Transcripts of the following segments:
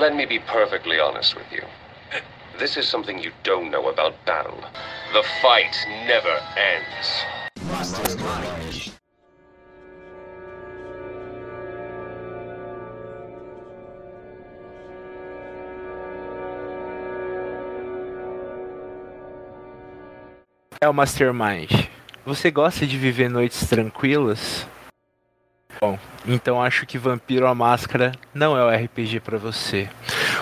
Let me be perfectly honest with you. This is something you don't know about battle. The fight never ends. É o Mastermind. Você gosta de viver noites tranquilas? Bom, então acho que Vampiro a Máscara não é o RPG para você.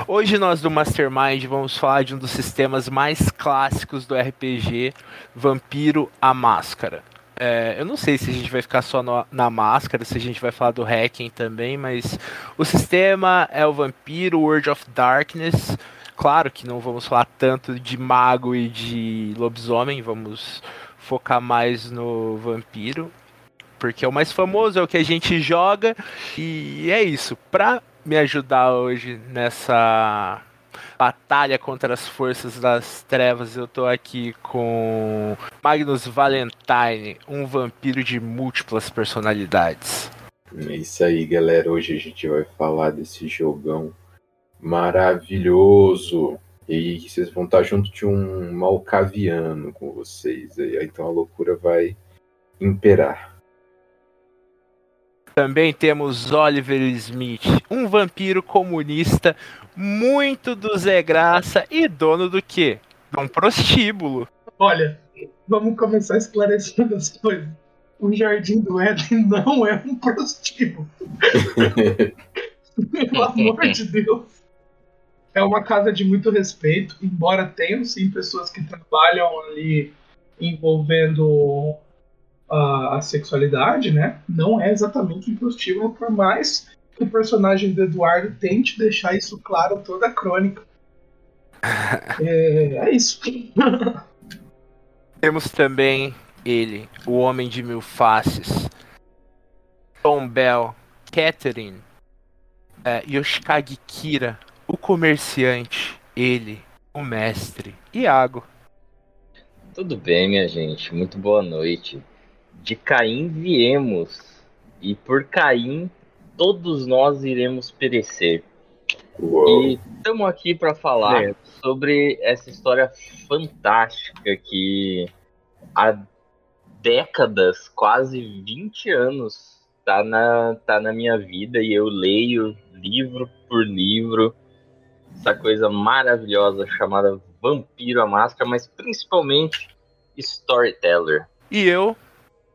Hoje nós do Mastermind vamos falar de um dos sistemas mais clássicos do RPG, Vampiro a Máscara. É, eu não sei se a gente vai ficar só no, na máscara, se a gente vai falar do hacking também, mas o sistema é o Vampiro World of Darkness. Claro que não vamos falar tanto de mago e de lobisomem, vamos focar mais no vampiro, porque é o mais famoso, é o que a gente joga e é isso. Pra me ajudar hoje nessa batalha contra as forças das trevas, eu tô aqui com Magnus Valentine, um vampiro de múltiplas personalidades. É isso aí, galera. Hoje a gente vai falar desse jogão maravilhoso. E vocês vão estar junto de um malcaviano com vocês. Então a loucura vai imperar. Também temos Oliver Smith, um vampiro comunista muito do Zé Graça e dono do quê? De um prostíbulo. Olha, vamos começar esclarecendo as coisas. O Jardim do Éden não é um prostíbulo. Pelo amor de Deus. É uma casa de muito respeito, embora tenham sim pessoas que trabalham ali envolvendo a, a sexualidade, né? Não é exatamente prostíbulo, por mais que o personagem do Eduardo tente deixar isso claro toda a crônica. é, é isso. Temos também ele, o Homem de Mil Faces, Tom Bell, Catherine, é, Yoshikage Kira, o comerciante, ele, o mestre, Iago. Tudo bem, minha gente, muito boa noite. De Caim viemos, e por Caim todos nós iremos perecer. Uou. E estamos aqui para falar É. sobre essa história fantástica que há décadas, quase 20 anos, tá na, tá na minha vida e eu leio livro por livro essa coisa maravilhosa chamada Vampiro a Máscara, mas principalmente Storyteller. E eu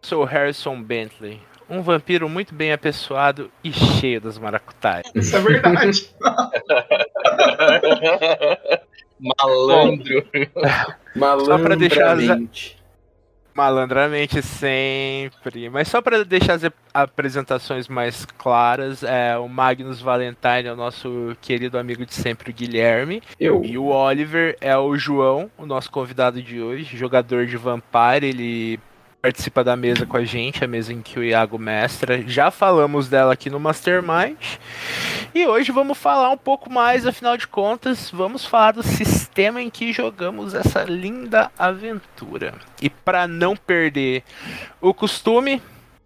sou Harrison Bentley, um vampiro muito bem apessoado e cheio das maracutaias. Isso é verdade. Malandro. Malandramente. Malandramente sempre. Mas só para deixar as ap- apresentações mais claras, é, o Magnus Valentine é o nosso querido amigo de sempre, o Guilherme. Eu. E o Oliver é o João, o nosso convidado de hoje, jogador de Vampire. Ele participa da mesa com a gente, a mesa em que o Iago mestra. Já falamos dela aqui no Mastermind. E hoje vamos falar um pouco mais, afinal de contas, vamos falar do sistema em que jogamos essa linda aventura. E para não perder o costume,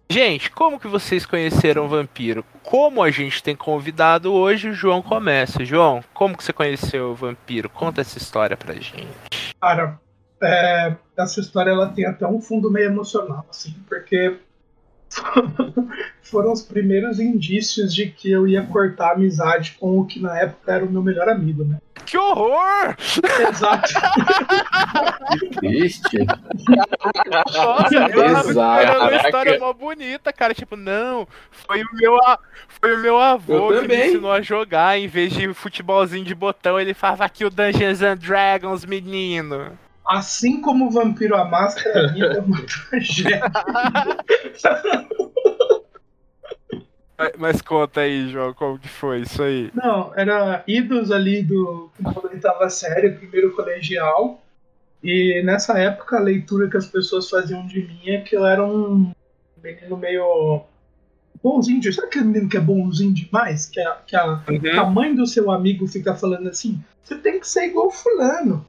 gente, como que vocês conheceram o Vampiro? Como a gente tem convidado hoje, o João começa. João, como que você conheceu o Vampiro? Conta essa história pra gente. Cara, é, essa história ela tem até um fundo meio emocional, assim, porque foram os primeiros indícios de que eu ia cortar a amizade com o que na época era o meu melhor amigo, né? Que horror! Exato. Triste. Nossa, Exato. uma história mó bonita, cara. Tipo, não, foi o meu, foi o meu avô Eu que me também. ensinou a jogar. Em vez de futebolzinho de botão, ele falava aqui o Dungeons and Dragons, menino. Assim como o Vampiro a Máscara, a vida é uma tragédia. Mas- Mas conta aí, João, como que foi isso aí? Não, era idos ali do quando eu oitava série, primeiro colegial. E nessa época a leitura que as pessoas faziam de mim é que eu era um menino meio bonzinho. de- Sabe aquele menino que é bonzinho demais? Que a, que a, que a mãe do seu amigo fica falando assim: você tem que ser igual fulano.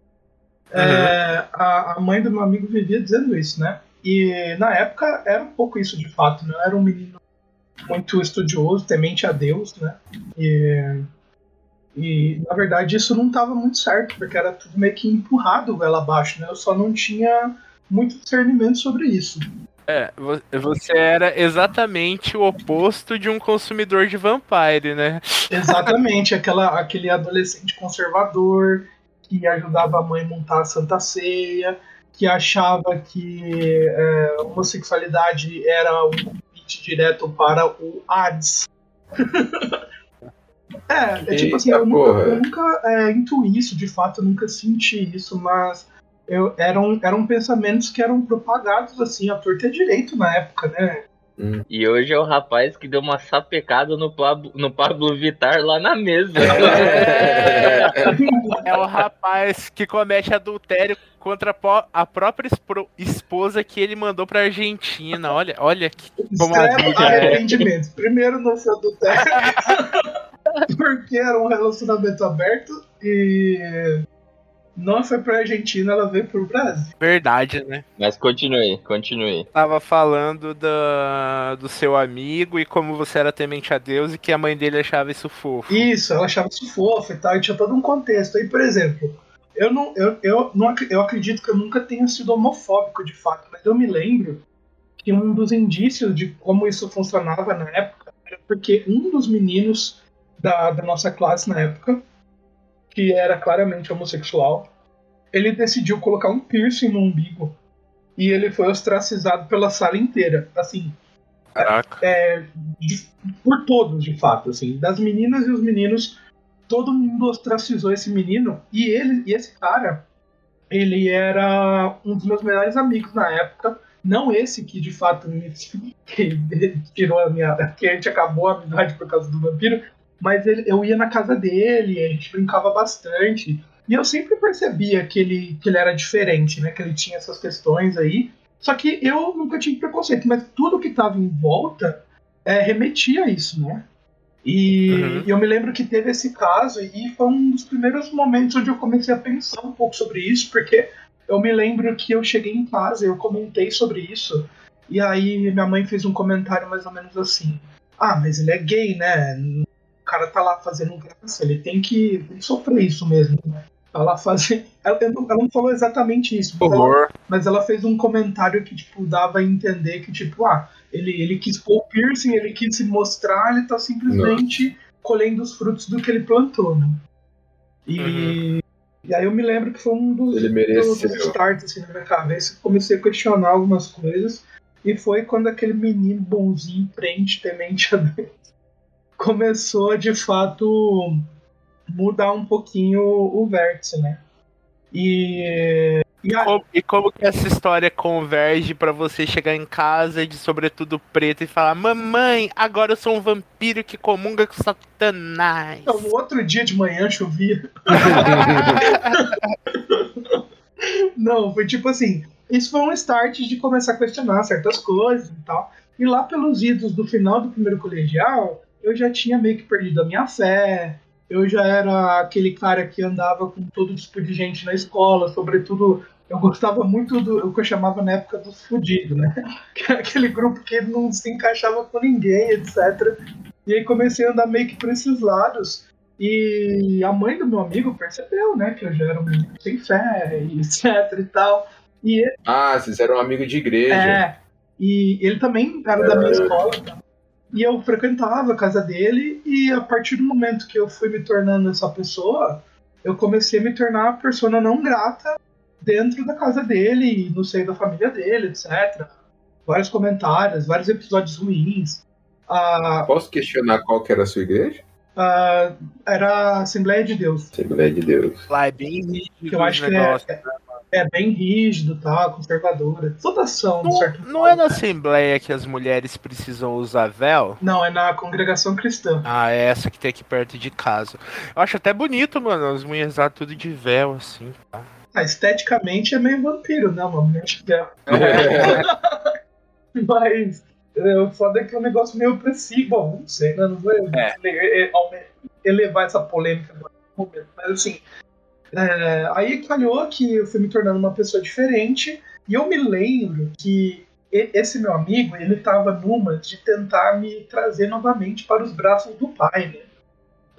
É, a, a mãe do meu amigo vivia dizendo isso, né? E na época era um pouco isso de fato, né? Eu era um menino muito estudioso, temente a Deus, né? E, E na verdade isso não estava muito certo, porque era tudo meio que empurrado goela abaixo, né? Eu só não tinha muito discernimento sobre isso. É, você era exatamente o oposto de um consumidor de Vampire, né? Exatamente, aquela, aquele adolescente conservador que ajudava a mãe a montar a Santa Ceia, que achava que é, homossexualidade era um convite direto para o AIDS. é, é tipo assim, eu nunca, eu nunca é, intuí isso, de fato, eu nunca senti isso, mas eu, eram, eram pensamentos que eram propagados assim, a torta direito na época, né? Hum. E hoje é o rapaz que deu uma sapecada no Pablo, no Pablo Vittar lá na mesa. É, é o rapaz que comete adultério contra a própria esposa que ele mandou pra Argentina. Olha, olha que como a vida é. arrependimento. Primeiro não foi adultério. porque era um relacionamento aberto e não foi pra Argentina, ela veio pro Brasil. Verdade, né? Mas continue, continue. Tava falando do, do seu amigo e como você era temente a Deus e que a mãe dele achava isso fofo. Isso, ela achava isso fofo e tal, e tinha todo um contexto. Aí, por exemplo, eu não, eu, eu, não, eu acredito que eu nunca tenha sido homofóbico de fato, mas eu me lembro que um dos indícios de como isso funcionava na época era porque um dos meninos da, da nossa classe na época que era claramente homossexual, ele decidiu colocar um piercing no umbigo e ele foi ostracizado pela sala inteira, assim, Caraca. É, de, por todos, de fato, assim, das meninas e os meninos, todo mundo ostracizou esse menino e ele e esse cara, ele era um dos meus melhores amigos na época, não esse que de fato me que tirou a minha, que a gente acabou a amizade por causa do vampiro, mas ele, eu ia na casa dele, a gente brincava bastante. E eu sempre percebia que ele, que ele era diferente, né? Que ele tinha essas questões aí. Só que eu nunca tive preconceito, mas tudo que estava em volta é, remetia a isso, né? E uhum. eu me lembro que teve esse caso e foi um dos primeiros momentos onde eu comecei a pensar um pouco sobre isso, porque eu me lembro que eu cheguei em casa, eu comentei sobre isso, e aí minha mãe fez um comentário mais ou menos assim: Ah, mas ele é gay, né? Cara tá lá fazendo graça, ele tem que, sofrer isso mesmo, né? Tá lá fazendo. Ela, ela, não falou exatamente isso, mas ela, mas ela, fez um comentário que, tipo, dava a entender que, tipo, ah, ele, ele quis pôr o piercing, ele quis se mostrar, ele tá simplesmente não. colhendo os frutos do que ele plantou, né? E, uhum. e aí eu me lembro que foi um dos, dos, dos starts assim, na minha cabeça. Comecei a questionar algumas coisas. E foi quando aquele menino bonzinho, frente, temente a Deus, começou de fato mudar um pouquinho o vértice, né? E e, a... como, e como que essa história converge para você chegar em casa de sobretudo preto e falar: Mamãe, agora eu sou um vampiro que comunga com satanás. Então, no outro dia de manhã chovia. Não, foi tipo assim. Isso foi um start de começar a questionar certas coisas e tal. E lá pelos idos do final do primeiro colegial, eu já tinha meio que perdido a minha fé. Eu já era aquele cara que andava com todo tipo de gente na escola, sobretudo eu gostava muito do o que eu chamava na época dos fudidos, né? Que era aquele grupo que não se encaixava com ninguém, etc. E aí comecei a andar meio que por esses lados. E a mãe do meu amigo percebeu, né, que eu já era um menino sem fé, etc e tal. E ele... Ah, vocês eram amigos de igreja. É. E ele também era é. da minha escola. E eu frequentava a casa dele, e a partir do momento que eu fui me tornando essa pessoa, eu comecei a me tornar uma persona não grata dentro da casa dele, no seio da família dele, etc. Vários comentários, vários episódios ruins. Uh, Posso questionar qual que era a sua igreja? Uh, era a Assembleia de Deus. Assembleia de Deus. Lá é bem rígido. Eu acho que é, é bem rígido, tá? Conservadora. Toda ação, não, certo Não é na Assembleia que as mulheres precisam usar véu? Não, é na congregação cristã. Ah, é essa que tem aqui perto de casa. Eu acho até bonito, mano, as mulheres usar tudo de véu, assim, tá? Ah, esteticamente é meio vampiro, né, uma mulher de véu. É. Mas é, o foda é que é um negócio meio opressivo. Não sei, né? Não vou é. elevar essa polêmica agora. Mas assim, é, aí calhou que eu fui me tornando uma pessoa diferente, e eu me lembro que esse meu amigo, ele tava numa de tentar me trazer novamente para os braços do pai, né?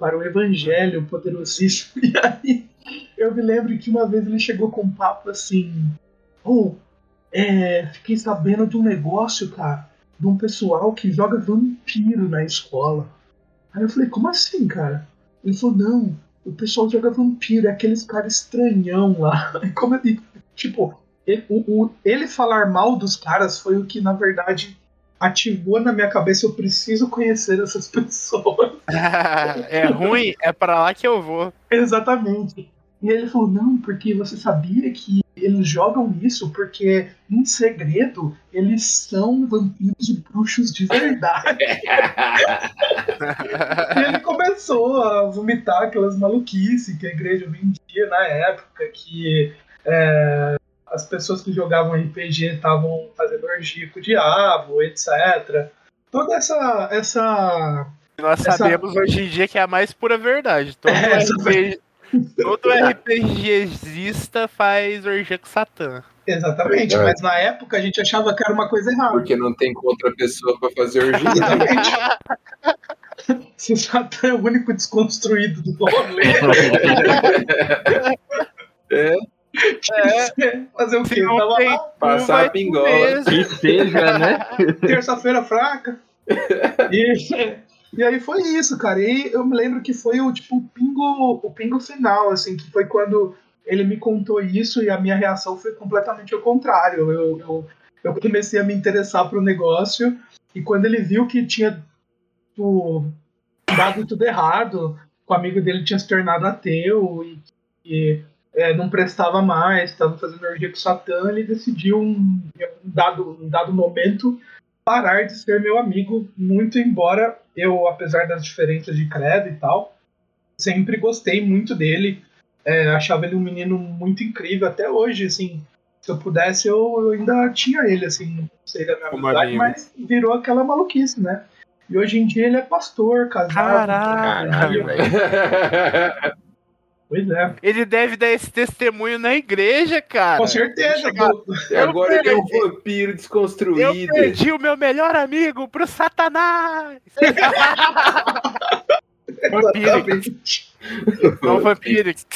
para o evangelho poderosíssimo. E aí eu me lembro que uma vez ele chegou com um papo assim: Oh, é, fiquei sabendo de um negócio, cara, de um pessoal que joga vampiro na escola. Aí eu falei: Como assim, cara? Ele falou: Não, o pessoal joga vampiro, é aqueles caras estranhão lá. Como eu digo, tipo, ele, o, o, ele falar mal dos caras foi o que, na verdade, ativou na minha cabeça, eu preciso conhecer essas pessoas. é ruim, é para lá que eu vou. Exatamente. E ele falou: Não, porque você sabia que eles jogam isso porque, em segredo, eles são vampiros e bruxos de verdade. e ele começou a vomitar aquelas maluquices que a igreja vendia na época, que é, as pessoas que jogavam RPG estavam fazendo orgia com o diabo, etc. Toda essa. essa Nós essa... sabemos hoje em dia que é a mais pura verdade. Todo é, RPG, todo RPGista faz orgia com Satã. Exatamente, é. mas na época a gente achava que era uma coisa errada. Porque não tem outra pessoa para fazer orgia. Exatamente. Se Satã é o único desconstruído do rolê. é. É. Fazer o quê? Tava lá. Passar a pingola. Que seja, né? Terça-feira fraca. E, e aí foi isso, cara. E eu me lembro que foi o tipo o pingo, o pingo final, assim, que foi quando ele me contou isso e a minha reação foi completamente ao contrário. Eu, eu, eu comecei a me interessar pro negócio e quando ele viu que tinha tipo, dado tudo errado, o amigo dele tinha se tornado ateu e, e é, não prestava mais, estava fazendo orgia com Satã, ele decidiu, um, um, dado, um dado momento, parar de ser meu amigo, muito embora eu, apesar das diferenças de credo e tal, sempre gostei muito dele, é, achava ele um menino muito incrível, até hoje, assim, se eu pudesse, eu, ainda tinha ele, assim, não sei da minha amizade, mas virou aquela maluquice, né? E hoje em dia ele é pastor, casado. Caralho, Caralho velho. Pois é. Ele deve dar esse testemunho na igreja, cara. Com certeza. Eu agora perdi. ele é um vampiro desconstruído. Eu perdi o meu melhor amigo pro Satanás. Vampirix. Não, Vampirix.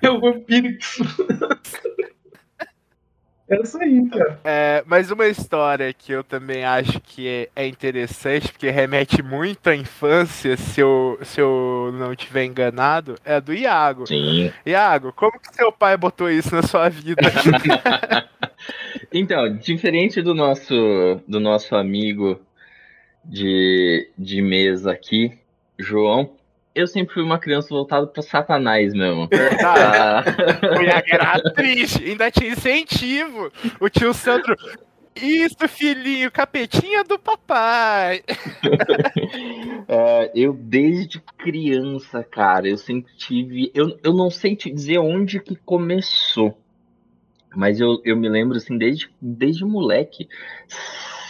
É o Vampirix. É isso aí, cara. É, mas uma história que eu também acho que é, é, interessante, porque remete muito à infância, se eu, se eu não estiver enganado, é a do Iago. Sim. Iago, como que seu pai botou isso na sua vida? então, diferente do nosso, do nosso amigo de, de mesa aqui, João, eu sempre fui uma criança voltada para Satanás mesmo. Verdade. Ah. era triste, ainda tinha incentivo. O tio Sandro. Isso, filhinho, capetinha do papai. é, eu, desde criança, cara, eu sempre tive. Eu, eu não sei te dizer onde que começou. Mas eu, eu me lembro, assim, desde, desde moleque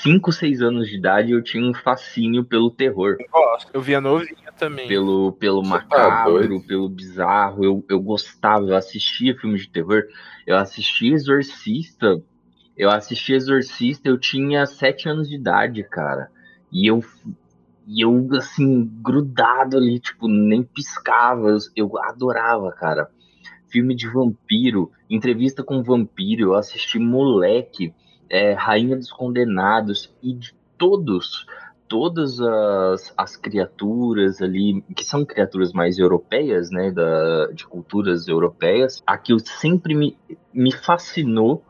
5, 6 anos de idade, eu tinha um fascínio pelo terror. Gosto, eu via novinho também. Pelo, pelo tá macabro, tá pelo bizarro. Eu, eu gostava, eu assistia filmes de terror. Eu assistia Exorcista. Eu assistia Exorcista, eu tinha 7 anos de idade, cara. E eu, e eu, assim, grudado ali, tipo, nem piscava. Eu, eu adorava, cara. Filme de vampiro, entrevista com vampiro, eu assisti moleque é, Rainha dos Condenados e de todos, todas as, as criaturas ali, que são criaturas mais europeias, né, da, de culturas europeias, a que eu sempre me, me fascinou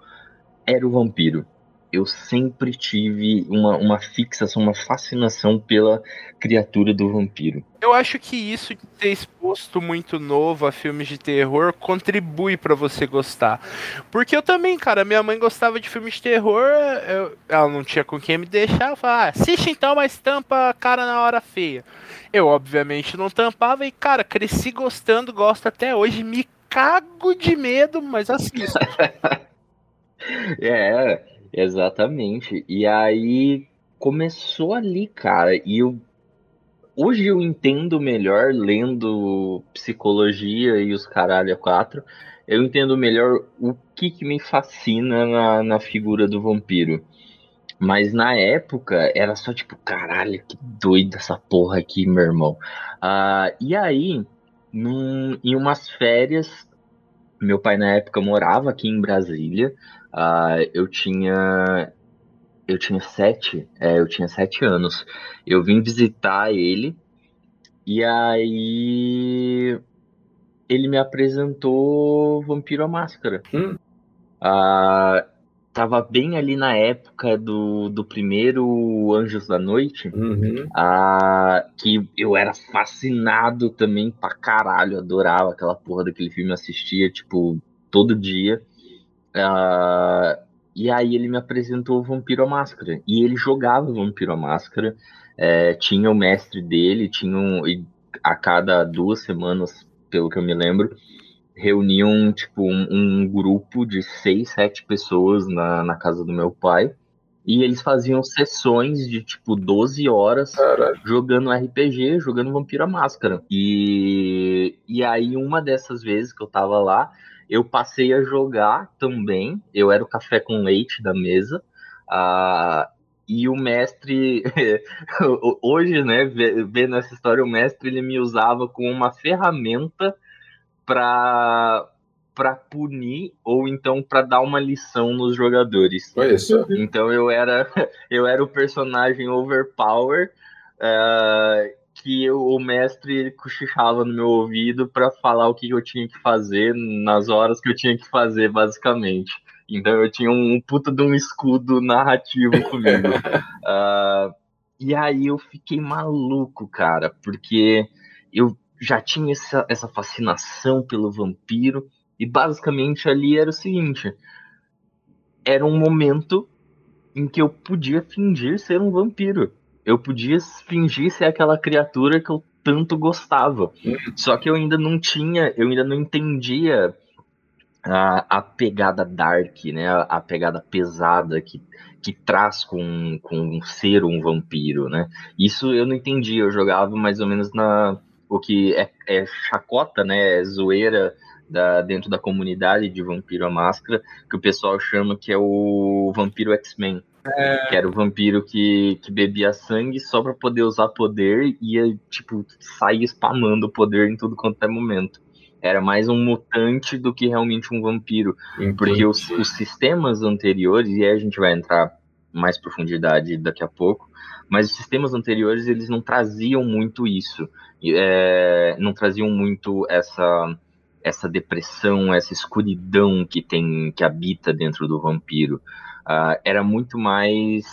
era o vampiro eu sempre tive uma, uma fixação, uma fascinação pela criatura do vampiro. Eu acho que isso de ter exposto muito novo a filmes de terror contribui para você gostar. Porque eu também, cara, minha mãe gostava de filmes de terror, eu, ela não tinha com quem me deixar, eu falava, ah, assiste então, mas tampa a cara na hora feia. Eu, obviamente, não tampava e, cara, cresci gostando, gosto até hoje, me cago de medo, mas assisto. é, Exatamente. E aí começou ali, cara. E eu hoje eu entendo melhor lendo psicologia e os caralho a quatro. Eu entendo melhor o que, que me fascina na, na figura do vampiro. Mas na época era só tipo, caralho, que doido essa porra aqui, meu irmão. Uh, e aí, num, em umas férias, meu pai na época morava aqui em Brasília. Uh, eu tinha. Eu tinha sete. É, eu tinha sete anos. Eu vim visitar ele. E aí ele me apresentou Vampiro à Máscara. Hum. Uh, tava bem ali na época do, do primeiro Anjos da Noite, Uhum. ah, que eu era fascinado também pra caralho, adorava aquela porra daquele filme, assistia, tipo, todo dia. Ah, e aí ele me apresentou o Vampiro à Máscara, e ele jogava Vampiro à Máscara, é, tinha o mestre dele, tinha um, e a cada duas semanas, pelo que eu me lembro, reuniam tipo um, um, grupo de seis, sete pessoas na, na casa do meu pai. E eles faziam sessões de tipo 12 horas Caralho. jogando RPG, jogando Vampiro à Máscara. E, e aí, uma dessas vezes que eu tava lá, eu passei a jogar também. Eu era o café com leite da mesa. Ah, e o mestre, hoje, né, vendo essa história, o mestre ele me usava como uma ferramenta para para punir ou então para dar uma lição nos jogadores. Olha só. Então eu era eu era o personagem overpower uh, que eu, o mestre cochichava no meu ouvido para falar o que eu tinha que fazer nas horas que eu tinha que fazer, basicamente. Então eu tinha um puta de um escudo narrativo comigo. uh, e aí eu fiquei maluco, cara, porque eu já tinha essa, essa fascinação pelo vampiro, e basicamente ali era o seguinte: era um momento em que eu podia fingir ser um vampiro. Eu podia fingir ser aquela criatura que eu tanto gostava. Só que eu ainda não tinha, eu ainda não entendia a, a pegada dark, né? A, a, pegada pesada que, que traz com, com ser um vampiro, né? Isso eu não entendia. Eu jogava mais ou menos na o que é, é chacota, né? É zoeira da, dentro da comunidade de Vampiro à Máscara, que o pessoal chama que é o Vampiro X-Men. É... Que era o vampiro que, que bebia sangue só para poder usar poder e ia, tipo, sair spamando poder em tudo quanto é momento. Era mais um mutante do que realmente um vampiro. Entendi. Porque os, os sistemas anteriores, e aí a gente vai entrar mais profundidade daqui a pouco, mas os sistemas anteriores eles não traziam muito isso, é, não traziam muito essa essa depressão, essa escuridão que tem que habita dentro do vampiro. Uh, era muito mais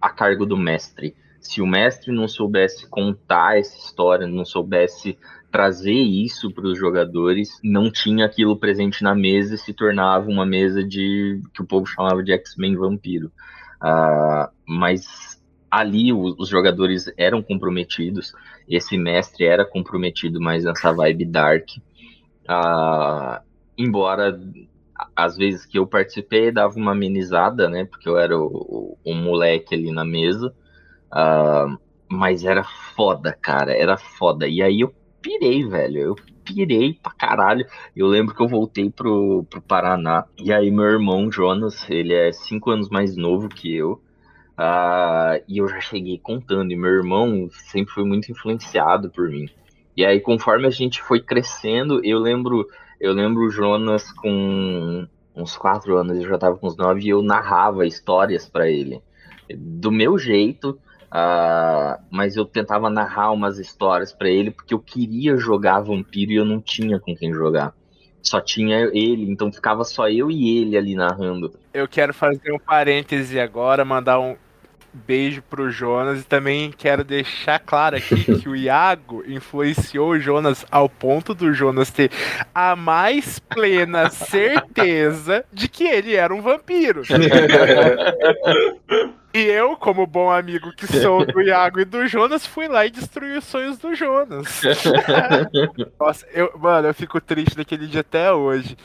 a cargo do mestre. Se o mestre não soubesse contar essa história, não soubesse trazer isso para os jogadores, não tinha aquilo presente na mesa e se tornava uma mesa de que o povo chamava de X-Men vampiro. Uh, mas ali os, os, jogadores eram comprometidos, esse mestre era comprometido mais nessa vibe dark. Uh, embora às vezes que eu participei dava uma amenizada, né? Porque eu era o, o um moleque ali na mesa. Uh, mas era foda, cara, era foda. E aí eu pirei, velho. Eu pirei pra caralho. Eu lembro que eu voltei pro, pro Paraná. E aí meu irmão, Jonas, ele é cinco anos mais novo que eu. Uh, e eu já cheguei contando. E meu irmão sempre foi muito influenciado por mim. E aí, conforme a gente foi crescendo, eu lembro, eu lembro o Jonas com uns quatro anos, eu já tava com uns nove, e eu narrava histórias para ele. Do meu jeito, uh, mas eu tentava narrar umas histórias para ele, porque eu queria jogar vampiro e eu não tinha com quem jogar. Só tinha ele, então ficava só eu e ele ali narrando. Eu quero fazer um parêntese agora, mandar um, beijo pro Jonas e também quero deixar claro aqui que o Iago influenciou o Jonas ao ponto do Jonas ter a mais plena certeza de que ele era um vampiro. E eu, como bom amigo que sou do Iago e do Jonas, fui lá e destruí os sonhos do Jonas. Nossa, eu, mano, eu fico triste daquele dia até hoje.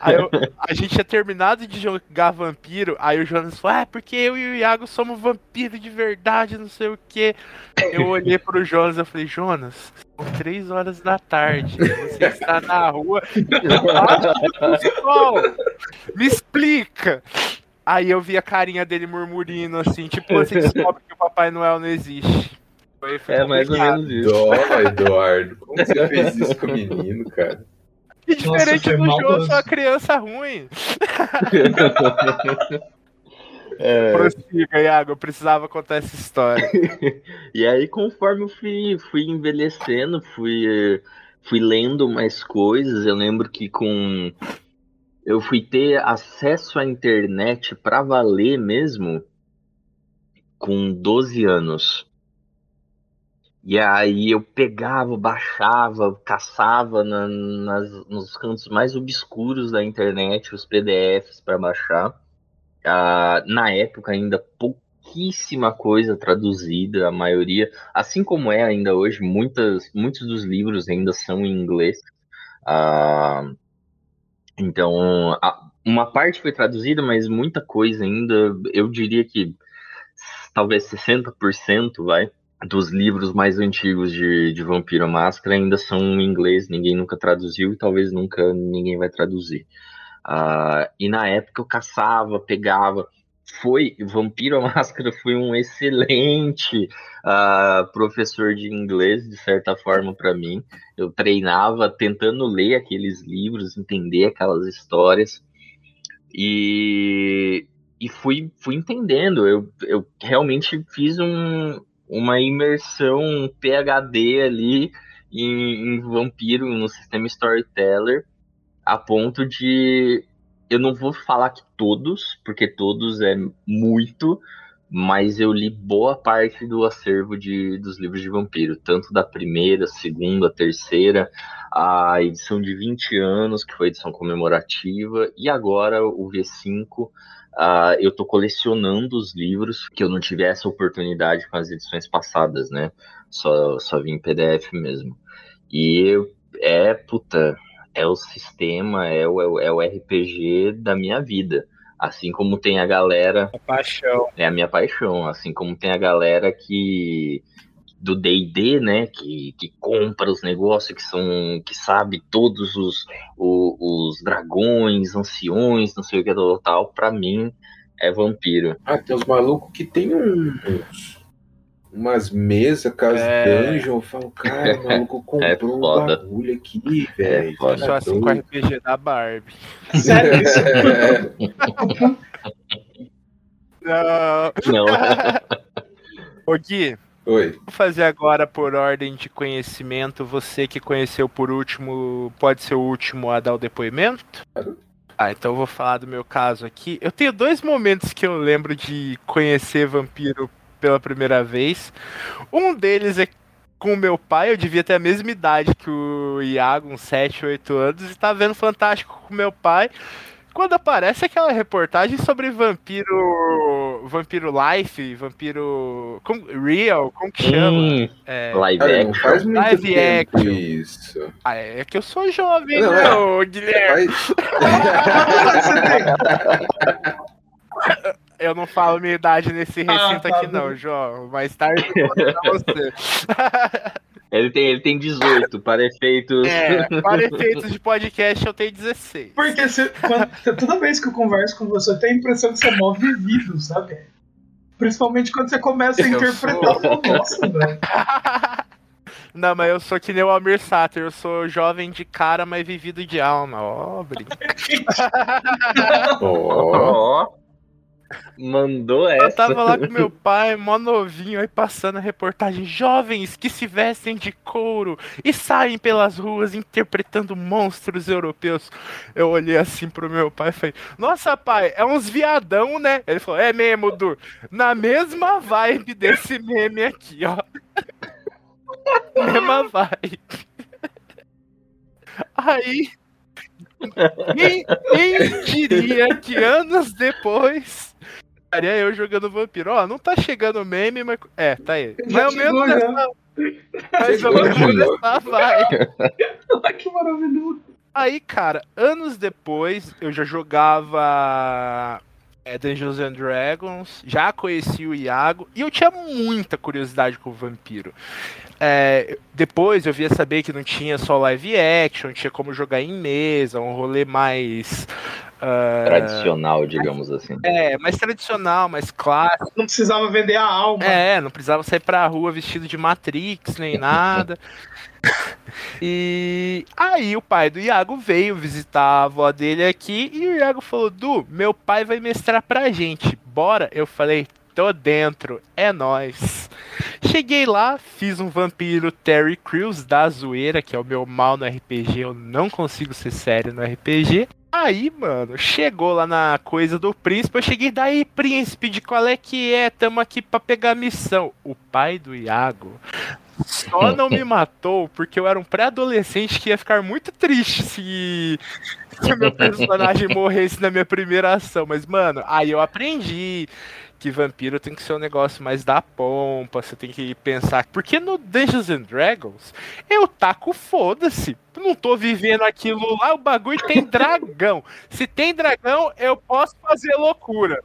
Aí eu, a gente tinha terminado de jogar vampiro, aí o Jonas falou: Ah, porque eu e o Iago somos vampiro de verdade, não sei o que. Eu olhei pro Jonas e falei: Jonas, são três horas da tarde, você está na rua, Me explica. Aí eu vi a carinha dele murmurindo assim, tipo, você descobre que o Papai Noel não existe. Foi, foi é mais ou menos isso. Dó, Eduardo. Como você fez isso com o menino, cara? E diferente Nossa, do jogo, eu sou uma criança ruim. É... Prossiga, Iago, eu precisava contar essa história. e aí, conforme eu fui, fui envelhecendo, fui, fui lendo mais coisas, eu lembro que com. Eu fui ter acesso à internet para valer mesmo com 12 anos. E aí eu pegava, baixava, caçava na, nas, nos cantos mais obscuros da internet os PDFs para baixar. Uh, na época ainda pouquíssima coisa traduzida, a maioria, assim como é ainda hoje, muitas, muitos dos livros ainda são em inglês. Uh, então, uma parte foi traduzida, mas muita coisa ainda, eu diria que talvez 60% vai dos livros mais antigos de, de Vampiro Máscara ainda são em inglês, ninguém nunca traduziu e talvez nunca ninguém vai traduzir. Uh, e na época eu caçava, pegava. Foi, Vampiro Máscara foi um excelente uh, professor de inglês, de certa forma, para mim. Eu treinava tentando ler aqueles livros, entender aquelas histórias. E, e fui, fui entendendo. Eu, eu realmente fiz um, uma imersão, um PHD ali em, em Vampiro, no sistema Storyteller a ponto de eu não vou falar que todos, porque todos é muito, mas eu li boa parte do acervo de, dos livros de vampiro, tanto da primeira, segunda, terceira, a edição de 20 anos, que foi edição comemorativa, e agora o V5. Uh, ah, eu estou colecionando os livros que eu não tive essa oportunidade com as edições passadas, né? Só, só vi em PDF mesmo. E é, puta, é o sistema, é o, é o RPG da minha vida. Assim como tem a galera. A paixão. É a minha paixão. Assim como tem a galera que. Do DD, né? Que, que compra os negócios, que são. que sabe todos os, os, os dragões, anciões, não sei o que tal, tal. Pra mim, é vampiro. Ah, tem os malucos que tem uns umas mesas as é... dungeons. Eu falo, cara, o maluco é comprou é um bagulho aqui, velho. É Só assim com o RPG da Barbie. Sério? Não. Não. Ô Gui. Oi. Vou fazer agora por ordem de conhecimento. Você que conheceu por último, pode ser o último a dar o depoimento? Ah, então eu vou falar do meu caso aqui. Eu tenho dois momentos que eu lembro de conhecer vampiro pela primeira vez. Um deles é com o meu pai, eu devia ter a mesma idade que o Iago, uns 7, 8 anos, e tá vendo Fantástico com meu pai. Quando aparece aquela reportagem sobre vampiro. Vampiro Life, vampiro. Como, real, como que chama? Hum, é, live action. Faz muito live tempo action. Isso. Ah, é que eu sou jovem, não, não é. Guilherme. Eu não falo minha idade nesse ah, recinto ah, tá aqui, bom. não, João. Mais tarde eu vou pra você. Ele tem, ele tem 18, para efeitos. É, para efeitos de podcast eu tenho 16. Porque você, quando, toda vez que eu converso com você, eu tenho a impressão que você é mó vivido, sabe? Principalmente quando você começa a interpretar o nosso, velho. Não, mas eu sou que nem o Almir Sater, eu sou jovem de cara, mas vivido de alma. Ó, oh, brinca. oh. Mandou essa. Eu tava lá com meu pai, mó novinho, aí passando a reportagem. Jovens que se vestem de couro e saem pelas ruas interpretando monstros europeus. Eu olhei assim pro meu pai e falei: Nossa, pai, é uns viadão, né? Ele falou: É mesmo, Du. Na mesma vibe desse meme aqui, ó. mesma vibe. Aí. Quem, quem diria que anos depois estaria eu jogando vampiro. Ó, não tá chegando meme, mas. É, tá aí. Mais ou menos nessa. Mais ou menos nessa vai. que maravilhoso. Aí, cara, anos depois eu já jogava é, Dungeons and Dragons, já conheci o Iago e eu tinha muita curiosidade com o vampiro. É, depois eu via saber que não tinha só live action, tinha como jogar em mesa, um rolê mais tradicional, digamos assim. É, mais tradicional, mais clássico. Não precisava vender a alma. É, não precisava sair pra rua vestido de Matrix, nem nada. e aí o pai do Iago veio visitar a avó dele aqui e o Iago falou: Du, meu pai vai mestrar pra gente. Bora? Eu falei, tô dentro, é nós. Cheguei lá, fiz um vampiro Terry Crews da zoeira, que é o meu mal no RPG, eu não consigo ser sério no RPG. Aí, mano, chegou lá na coisa do príncipe, eu cheguei daí, príncipe, de qual é que é? Tamo aqui pra pegar missão. O pai do Iago só não me matou porque eu era um pré-adolescente que ia ficar muito triste se, se o meu personagem morresse na minha primeira ação. Mas, mano, aí eu aprendi que vampiro tem que ser um negócio mais da pompa, você tem que pensar. Porque no Dungeons and Dragons, eu taco foda-se. Não tô vivendo aquilo lá, o bagulho tem dragão. Se tem dragão, eu posso fazer loucura.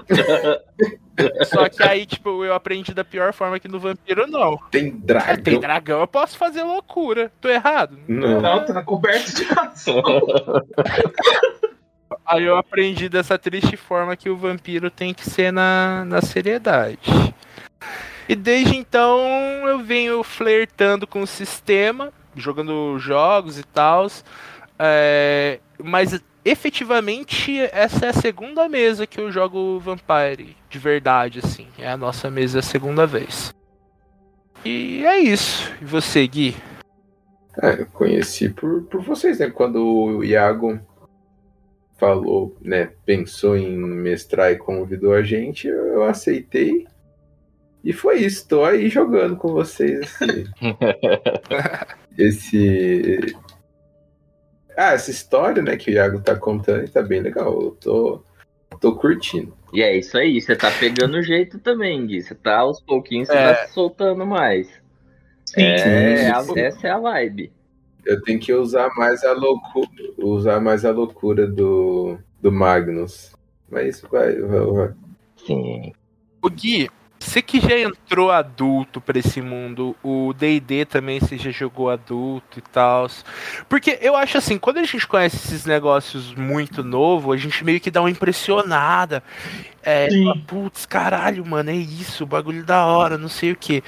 Só que aí, tipo, eu aprendi da pior forma que no vampiro, não. Tem dragão. Tem dragão, eu posso fazer loucura. Tô errado? Não, não tá coberto de razão. Aí eu aprendi dessa triste forma que o vampiro tem que ser na, na seriedade. E desde então eu venho flertando com o sistema, jogando jogos e tal. É, mas efetivamente essa é a segunda mesa que eu jogo Vampire, de verdade, assim. É a nossa mesa a segunda vez. E é isso. E você, Gui? É, eu conheci por, por vocês, né? Quando o Iago falou, né, pensou em mestrar e convidou a gente, eu aceitei. E foi isso, tô aí jogando com vocês esse. esse. Ah, essa história, né, que o Iago tá contando, tá bem legal. Eu tô, tô curtindo. E é isso aí, você tá pegando o jeito também, Gui. Você tá aos pouquinhos, você é. tá se soltando mais. Sim, é, sim, sim. essa é a vibe. Eu tenho que usar mais a loucura, usar mais a loucura do, do Magnus. Mas isso vai, vai, vai. Sim. O Gui, você que já entrou adulto para esse mundo, o D&D também você já jogou adulto e tal. Porque eu acho assim, quando a gente conhece esses negócios muito novo, a gente meio que dá uma impressionada. É, putz, caralho, mano, é isso, bagulho da hora, não sei o que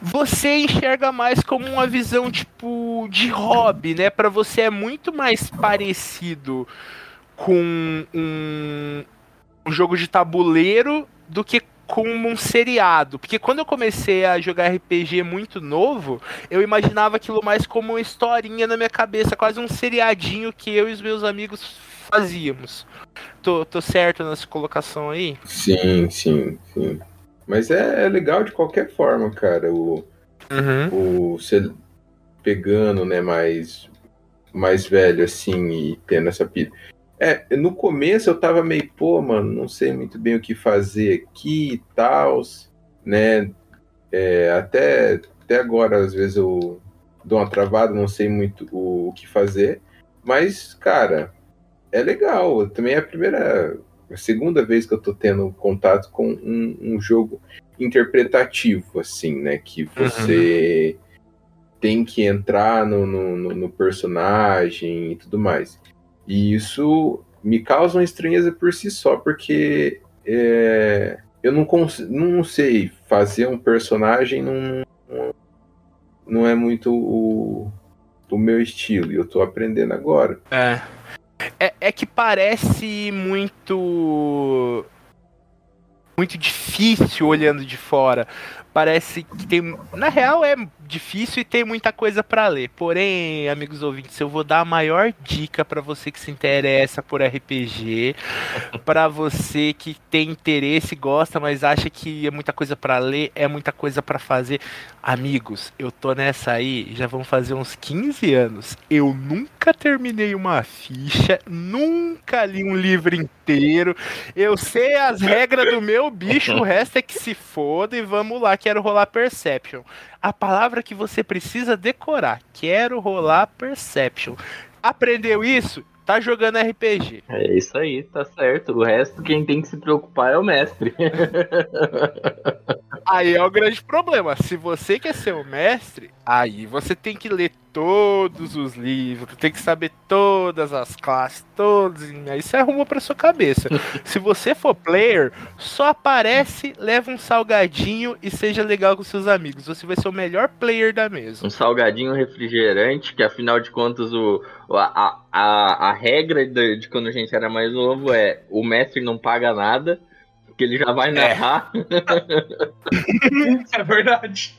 você enxerga mais como uma visão tipo de hobby, né? Para você é muito mais parecido com um, um jogo de tabuleiro do que com um seriado. Porque quando eu comecei a jogar RPG muito novo, eu imaginava aquilo mais como uma historinha na minha cabeça, quase um seriadinho que eu e os meus amigos fazíamos. Tô, tô certo nessa colocação aí? Sim, sim, sim. Mas é, é legal de qualquer forma, cara. O, uhum. o você pegando, né, mais, mais velho assim e tendo essa pira. É, no começo eu tava meio, pô, mano, não sei muito bem o que fazer aqui e tal, né? É, até, até agora, às vezes eu dou uma travada, não sei muito o, o que fazer. Mas, cara, é legal. Também é a primeira a segunda vez que eu tô tendo contato com um, um jogo interpretativo, assim, né? Que uhum. você uhum. tem que entrar no, no, no, personagem e tudo mais. E isso me causa uma estranheza por si só, porque é, eu não, não sei fazer um personagem não, não é muito o, o meu estilo, e eu tô aprendendo agora. É. É, é que parece muito. Muito difícil olhando de fora. Parece que tem. Na real, é difícil e tem muita coisa para ler. Porém, amigos ouvintes, eu vou dar a maior dica para você que se interessa por RPG, para você que tem interesse, gosta, mas acha que é muita coisa para ler, é muita coisa para fazer. Amigos, eu tô nessa aí, já vão fazer uns 15 anos. Eu nunca terminei uma ficha, nunca li um livro inteiro. Eu sei as regras do meu bicho, o resto é que se foda e vamos lá, quero rolar Perception a palavra que você precisa decorar. Quero rolar Perception. Aprendeu isso? Tá jogando RPG. É isso aí, tá certo. O resto, quem tem que se preocupar é o mestre. aí é o grande problema. Se você quer ser o mestre, aí você tem que ler todos os livros, tem que saber todas as classes, todos. Aí você arruma pra sua cabeça. Se você for player, só aparece, leva um salgadinho e seja legal com seus amigos. Você vai ser o melhor player da mesa. Um salgadinho refrigerante, que afinal de contas o, a, a, a regra de, de quando a gente era mais novo é o mestre não paga nada, que ele já vai é. narrar. É, é verdade.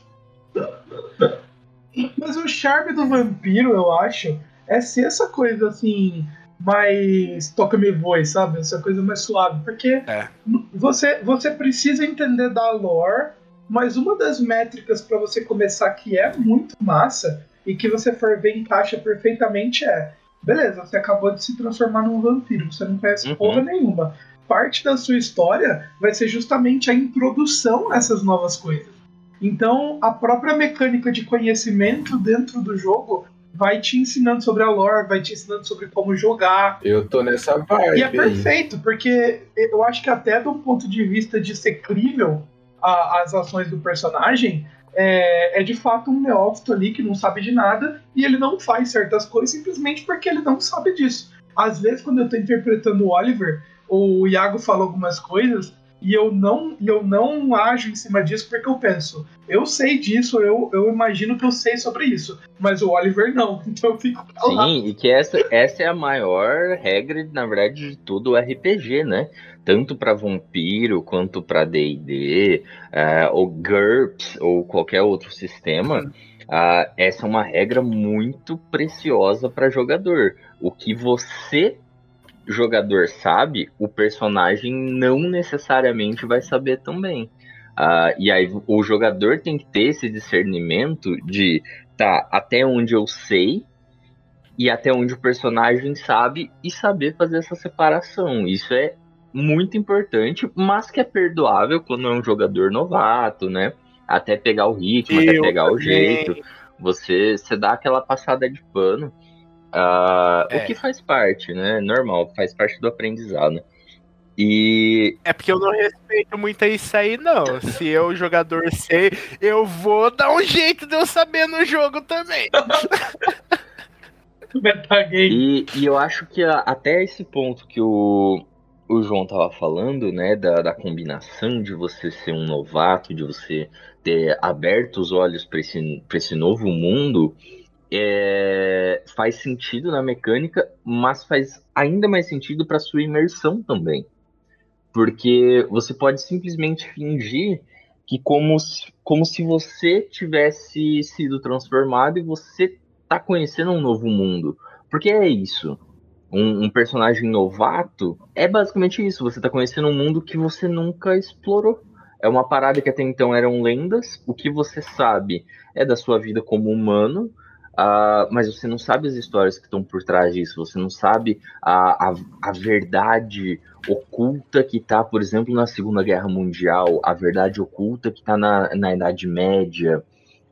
Mas o charme do vampiro, eu acho, é ser essa coisa assim, mais toca-me voz, sabe? Essa coisa mais suave. Porque é. você, você precisa entender da lore, mas uma das métricas para você começar que é muito massa e que você for ver encaixa perfeitamente é. Beleza, você acabou de se transformar num vampiro, você não conhece uhum. porra nenhuma. Parte da sua história vai ser justamente a introdução a essas novas coisas. Então, a própria mecânica de conhecimento dentro do jogo vai te ensinando sobre a lore, vai te ensinando sobre como jogar. Eu tô nessa vibe. E é perfeito, porque eu acho que até do ponto de vista de ser crível a, as ações do personagem, é, é, de fato um neófito ali que não sabe de nada e ele não faz certas coisas simplesmente porque ele não sabe disso. Às vezes, quando eu tô interpretando o Oliver, o Iago fala algumas coisas e eu não e eu não ajo em cima disso porque eu penso, eu sei disso, eu, eu imagino que eu sei sobre isso, mas o Oliver não, então eu fico calado. Sim, e que essa, essa é a maior regra, na verdade, de todo o RPG, né? Tanto para vampiro quanto para D&D, uh, ou GURPS ou qualquer outro sistema. Uh, essa é uma regra muito preciosa para jogador. O que você jogador sabe, o personagem não necessariamente vai saber também. Uh, e aí o jogador tem que ter esse discernimento de tá até onde eu sei e até onde o personagem sabe e saber fazer essa separação. Isso é muito importante, mas que é perdoável quando é um jogador novato, né? Até pegar o ritmo, eu até pegar também. o jeito. Você, você dá aquela passada de pano. Uh, é. O que faz parte, né? Normal, faz parte do aprendizado. E. É porque eu não respeito muito isso aí, não. Se eu, jogador, sei, eu vou dar um jeito de eu saber no jogo também. e, e eu acho que a, até esse ponto que o, o João tava falando, né, da, da combinação de você ser um novato, de você ter aberto os olhos para esse, esse novo mundo, é, faz sentido na mecânica, mas faz ainda mais sentido para sua imersão também. Porque você pode simplesmente fingir que como se, como se você tivesse sido transformado e você está conhecendo um novo mundo. Porque é isso. Um, um, personagem novato é basicamente isso. Você está conhecendo um mundo que você nunca explorou. É uma parada que até então eram lendas. O que você sabe é da sua vida como humano, Uh, mas você não sabe as histórias que estão por trás disso, você não sabe a, a, a verdade oculta que está, por exemplo, na Segunda Guerra Mundial, a verdade oculta que está na, na Idade Média.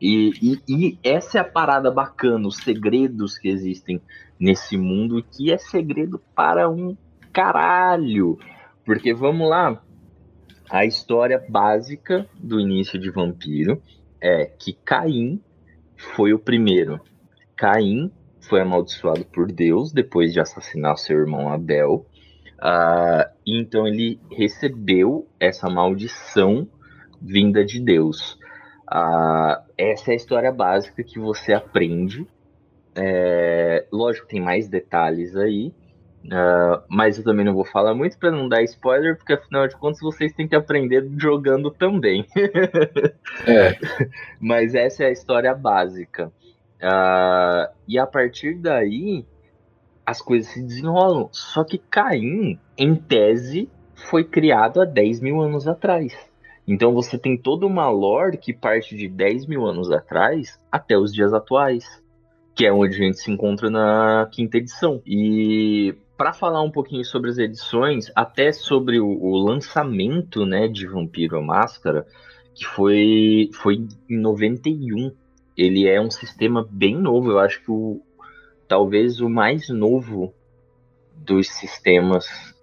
E, e, e, essa é a parada bacana, os segredos que existem nesse mundo, que é segredo para um caralho. Porque vamos lá, a história básica do início de Vampiro é que Caim foi o primeiro. Caim foi amaldiçoado por Deus depois de assassinar seu irmão Abel. Uh, então ele recebeu essa maldição vinda de Deus. Uh, essa é a história básica que você aprende. É, lógico, tem mais detalhes aí, uh, mas eu também não vou falar muito para não dar spoiler, porque afinal de contas vocês têm que aprender jogando também. é. Mas essa é a história básica. Uh, e a partir daí, as coisas se desenrolam. Só que Caim, em tese, foi criado há 10 mil anos atrás. Então você tem toda uma lore que parte de 10 mil anos atrás até os dias atuais. Que é onde a gente se encontra na quinta edição. E para falar um pouquinho sobre as edições, até sobre o, o lançamento né, de Vampiro a Máscara, que foi, foi em 91 ele é um sistema bem novo. Eu acho que o, talvez o mais novo dos sistemas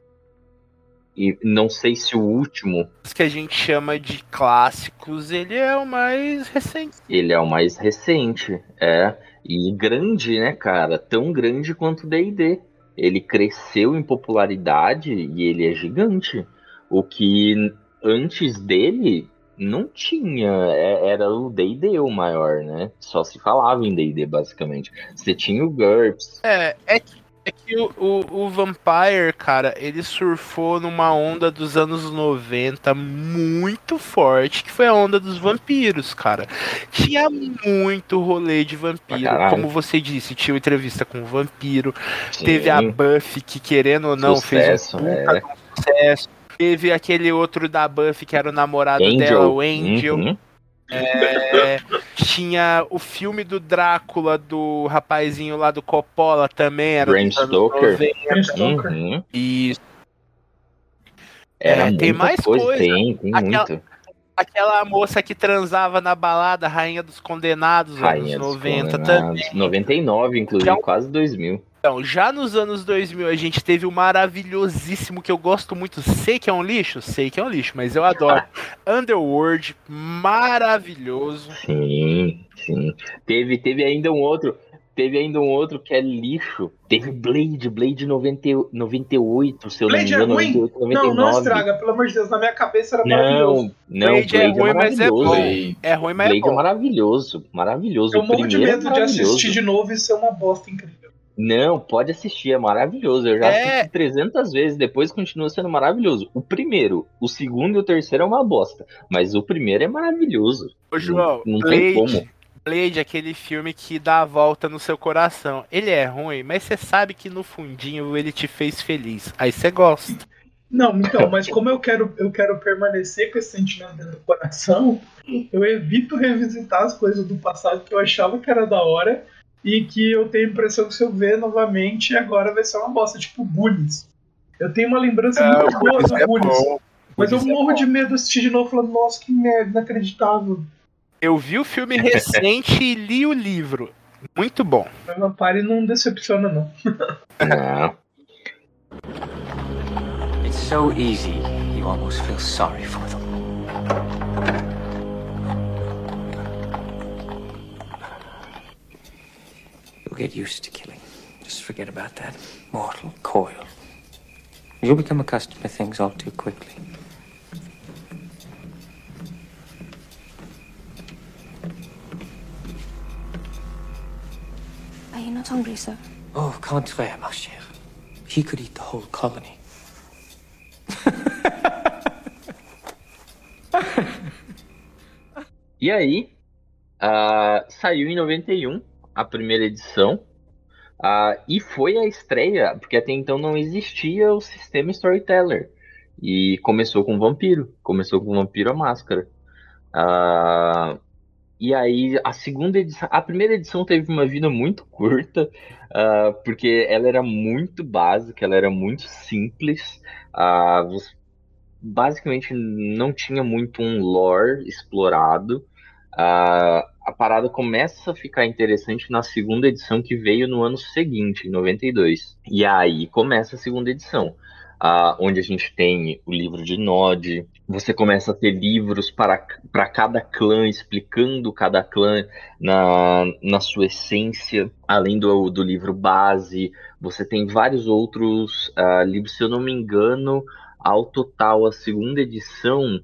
E não sei se o último. Os que a gente chama de clássicos, ele é o mais recente. Ele é o mais recente, é. E grande, né, cara? Tão grande quanto o DD. Ele cresceu em popularidade e ele é gigante. O que antes dele não tinha. É, era o DD o maior, né? Só se falava em DD, basicamente. Você tinha o GURPS. É, é que é que o, o, o, Vampire, cara, ele surfou numa onda dos anos 90 muito forte, que foi a onda dos vampiros, cara. Tinha muito rolê de vampiro. Ah, Como você disse, tinha entrevista com o vampiro. Sim. Teve a Buffy, que querendo ou não, sucesso, fez um é. sucesso. Teve aquele outro da Buffy que era o namorado Angel. dela, o Angel. Uhum. É, tinha o filme do Drácula do rapazinho lá do Coppola também, era Bram Stoker. Uhum. Isso. Era é, tem mais coisa. coisa. Tem, tem aquela, muito. Aquela moça que transava na balada, Rainha dos Condenados, Rainha anos 90 também. 99, inclusive, então, quase 2000. Então, já nos anos 2000 a gente teve o maravilhosíssimo que eu gosto muito. Sei que é um lixo? Sei que é um lixo, mas eu adoro. Underworld, maravilhoso. Sim, sim. Teve, teve ainda um outro. Teve ainda um outro que é lixo. Teve Blade, Blade 90, 98, se eu Blade não me engano. É ruim? 98, 99. Não, não estraga, pelo amor de Deus. Na minha cabeça era não, maravilhoso. Não, Blade, é Blade é ruim, é mas é bom. É ruim, mas Blade é bom. é maravilhoso, maravilhoso. Eu morro de é medo é de assistir de novo e ser uma bosta incrível. Não, pode assistir, é maravilhoso. Eu já é. assisti 300 vezes, depois continua sendo maravilhoso. O primeiro, o segundo e o terceiro é uma bosta, mas o primeiro é maravilhoso. Ô, João, não, não Blade, tem como. Blade, aquele filme que dá a volta no seu coração. Ele é ruim, mas você sabe que no fundinho ele te fez feliz. Aí você gosta. Não, então, mas como eu quero, eu quero permanecer com esse sentimento dentro do coração, eu evito revisitar as coisas do passado que eu achava que era da hora e que eu tenho a impressão que se eu ver novamente agora vai ser uma bosta, tipo Goonies. Eu tenho uma lembrança é, muito boa do é Goonies, mas eu é morro de medo de assistir de novo falando, nossa, que merda, inacreditável. Eu vi o filme recente e li o livro. Muito bom. Mas Vampire não decepciona, não. não. It's so easy, you almost feel sorry for them. You'll get used to killing. Just forget about that mortal coil. You'll become accustomed to things all too quickly. Are you not hungry, sir? Oh, contraire, ma chère. He could eat the whole colony. e aí, uh, saiu em 91 a primeira edição. Uh, e foi a estreia, porque até então não existia o sistema Storyteller. E começou com Vampiro. Começou com Vampiro a Máscara. Uh, e aí a segunda edição. A primeira edição teve uma vida muito curta, uh, porque ela era muito básica, ela era muito simples. Você, basicamente não tinha muito um lore explorado. Uh, a parada começa a ficar interessante na segunda edição que veio no ano seguinte, em 92. E aí começa a segunda edição, uh, onde a gente tem o livro de Nod, você começa a ter livros para, para cada clã, explicando cada clã na, na sua essência, além do, do livro base. Você tem vários outros uh, livros, se eu não me engano, ao total, a segunda edição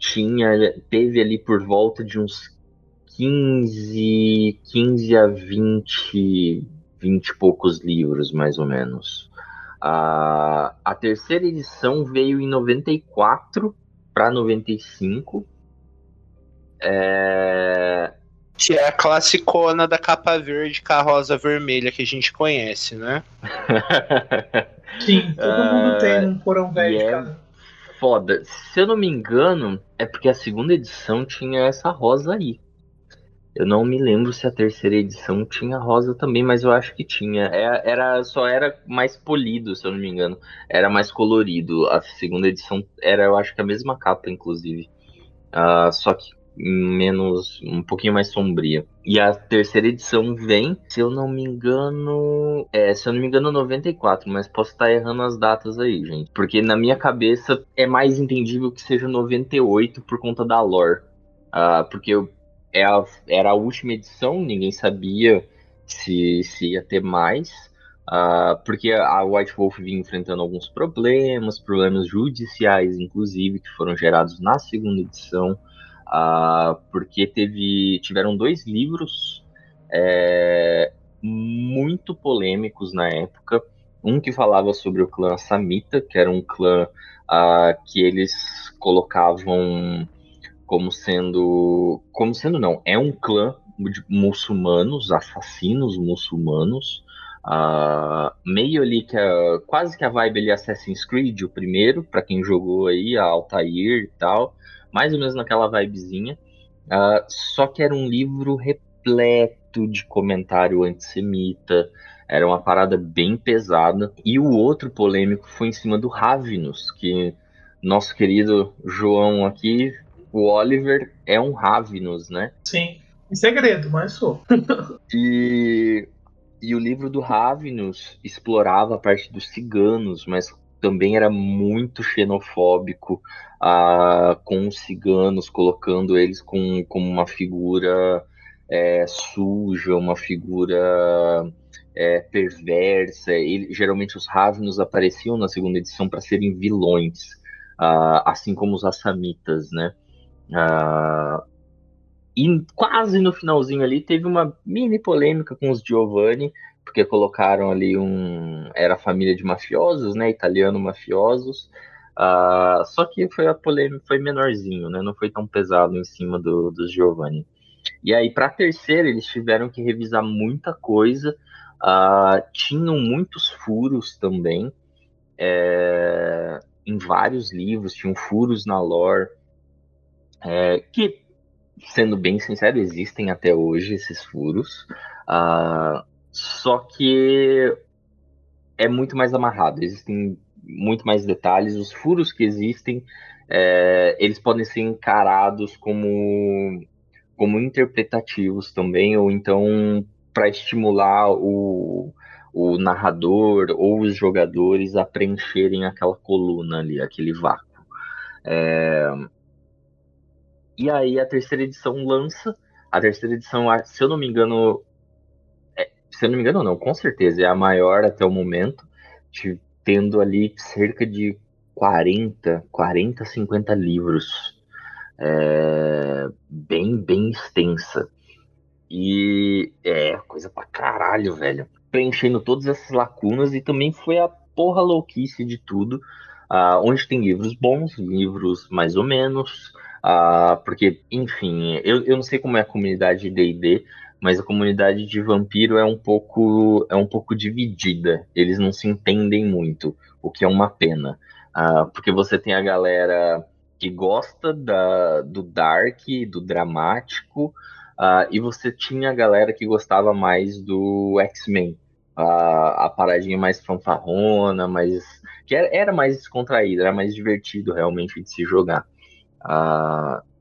tinha teve ali por volta de uns 15, 15 a 20, 20 e poucos livros, mais ou menos. A, a terceira edição veio em 94 para 95. É... Que é a classicona da capa verde com a rosa vermelha que a gente conhece, né? Sim, todo mundo tem um porão velho, yeah. cara foda. Se eu não me engano, é porque a segunda edição tinha essa rosa aí. Eu não me lembro se a terceira edição tinha rosa também, mas eu acho que tinha. Era, é, era só era mais polido, se eu não me engano. Era mais colorido. A segunda edição era, eu acho que a mesma capa, inclusive. Uh, só que menos um pouquinho mais sombria. E a terceira edição vem, se eu não me engano, é, se eu não me engano 94, mas posso estar errando as datas aí, gente, porque na minha cabeça é mais entendível que seja 98 por conta da lore. Uh, porque eu, é a, era a última edição, ninguém sabia se, se ia ter mais. Uh, porque a White Wolf vinha enfrentando alguns problemas, problemas judiciais, inclusive, que foram gerados na segunda edição uh, porque teve, tiveram dois livros é, muito polêmicos na época. Um que falava sobre o clã Samita, que era um clã uh, que eles colocavam como sendo. Como sendo, não, é um clã de muçulmanos, assassinos muçulmanos. Uh, meio ali que a, quase que a vibe ali Assassin's Creed, o primeiro, para quem jogou aí, a Altair e tal mais ou menos naquela vibezinha. Uh, só que era um livro repleto de comentário antissemita, era uma parada bem pesada. E o outro polêmico foi em cima do Ravenous, que nosso querido João aqui, o Oliver, é um Ravenous, né? Sim, em segredo, mas sou. e, e o livro do Ravenous explorava a parte dos ciganos, mas também era muito xenofóbico uh, com os ciganos, colocando eles com, como uma figura é, suja, uma figura é, perversa. Ele, geralmente os Ravnos apareciam na segunda edição para serem vilões, uh, assim como os Assamitas, né? Uh, e quase no finalzinho ali teve uma mini polêmica com os Giovanni, porque colocaram ali um. Era família de mafiosos, né? Italiano mafiosos. Uh, só que foi a polêmica, foi menorzinho, né? Não foi tão pesado em cima do, do Giovanni. E aí, para terceira, eles tiveram que revisar muita coisa. Uh, tinham muitos furos também. É, em vários livros, tinham furos na lore. É, que, sendo bem sincero, existem até hoje esses furos. Uh, só que é muito mais amarrado. Existem muito mais detalhes. Os furos que existem, é, eles podem ser encarados como, como interpretativos também, ou então para estimular o, o narrador ou os jogadores a preencherem aquela coluna ali, aquele vácuo. É... E aí a terceira edição lança. A terceira edição, se eu não me engano, se eu não me engano, não, com certeza é a maior até o momento, tendo ali cerca de 40, 40, 50 livros. É, bem, bem extensa. E é coisa pra caralho, velho. Preenchendo todas essas lacunas e também foi a porra louquice de tudo. Uh, onde tem livros bons, livros mais ou menos. Uh, porque, enfim, eu, eu não sei como é a comunidade de DD, mas a comunidade de vampiro é um pouco é um pouco dividida. Eles não se entendem muito, o que é uma pena, uh, porque você tem a galera que gosta da, do dark, do dramático, uh, e você tinha a galera que gostava mais do X-Men, uh, a paradinha mais fanfarrona, mais que era, era, mais descontraída, era mais divertido realmente de se jogar.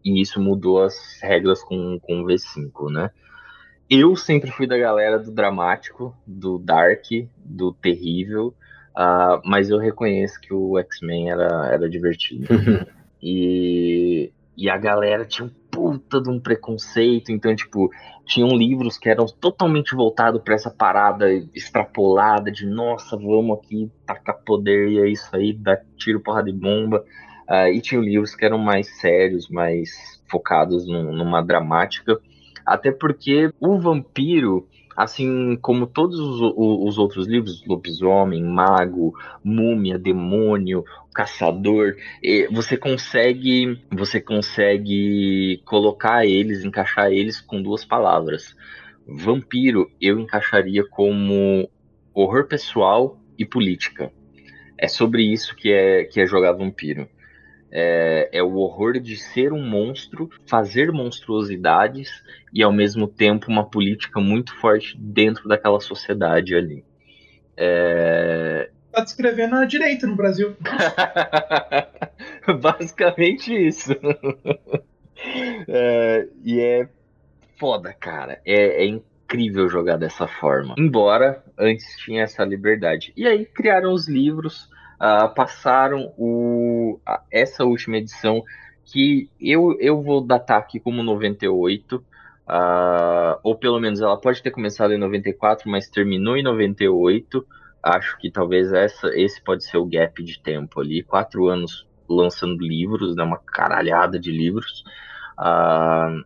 e isso mudou as regras com, com o V5, né? Eu sempre fui da galera do dramático, do dark, do terrível, uh, mas eu reconheço que o X-Men era, era divertido. e, e a galera tinha um puta de um preconceito, então, tipo, tinham livros que eram totalmente voltados para essa parada extrapolada de nossa, vamos aqui tacar poder e é isso aí, dá tiro, porra de bomba. Uh, e tinham livros que eram mais sérios, mais focados num, numa dramática. Até porque o vampiro, assim como todos os, os outros livros, lobisomem, mago, múmia, demônio, caçador, você consegue você consegue colocar eles, encaixar eles com duas palavras. Vampiro eu encaixaria como horror pessoal e política. É sobre isso que é que é jogar vampiro. É, é, o horror de ser um monstro, fazer monstruosidades e ao mesmo tempo uma política muito forte dentro daquela sociedade ali. É... Tá descrevendo a direita no Brasil. Basicamente isso. é, e é foda, cara. É, é incrível jogar dessa forma. Embora antes tinha essa liberdade. E aí criaram os livros, uh, passaram o, uh, essa última edição que eu, eu vou datar aqui como 98. Uh, ah, ou pelo menos ela pode ter começado em 94, mas terminou em 98. Acho que talvez essa, esse pode ser o gap de tempo ali. Quatro anos lançando livros, né, uma caralhada de livros. Uh,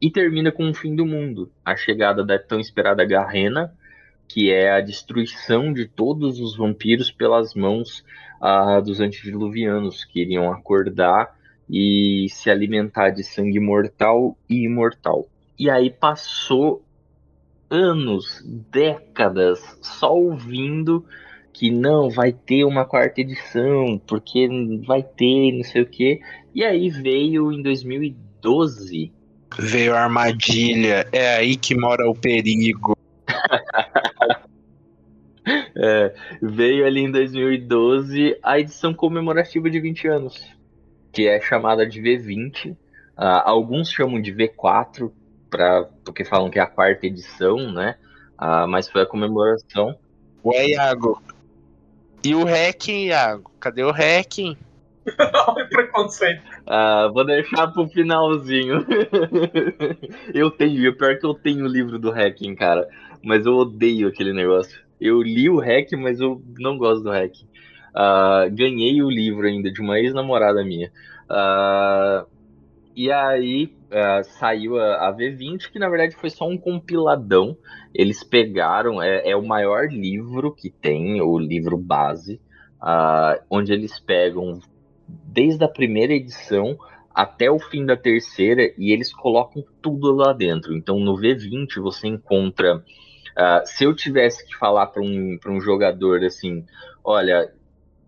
e termina com o fim do mundo, a chegada da tão esperada Garrena, que é a destruição de todos os vampiros pelas mãos uh, dos antediluvianos, que iriam acordar e se alimentar de sangue mortal e imortal. E aí passou anos, décadas, só ouvindo que não vai ter uma quarta edição, porque vai ter, não sei o quê. E aí veio em 2012. Veio a armadilha, é aí que mora o perigo. É, veio ali em 2012 a edição comemorativa de 20 anos, que é chamada de V20. Uh, alguns chamam de V4, pra, porque falam que é a quarta edição, né? Uh, mas foi a comemoração. Ué, Iago, e o hacking, Iago? Cadê o hacking? Olha preconceito. Ah, vou deixar pro finalzinho. eu tenho, o pior é que eu tenho o livro do hacking, cara. Mas eu odeio aquele negócio. Eu li o hack, mas eu não gosto do hack. Uh, ganhei o livro ainda de uma ex-namorada minha. Uh, e aí uh, saiu a, a, V20, que na verdade foi só um compiladão. Eles pegaram, é, é o maior livro que tem, o livro base, onde eles pegam desde a primeira edição até o fim da terceira e eles colocam tudo lá dentro. Então no V20 você encontra. Uh, se eu tivesse que falar para um, um jogador assim, olha,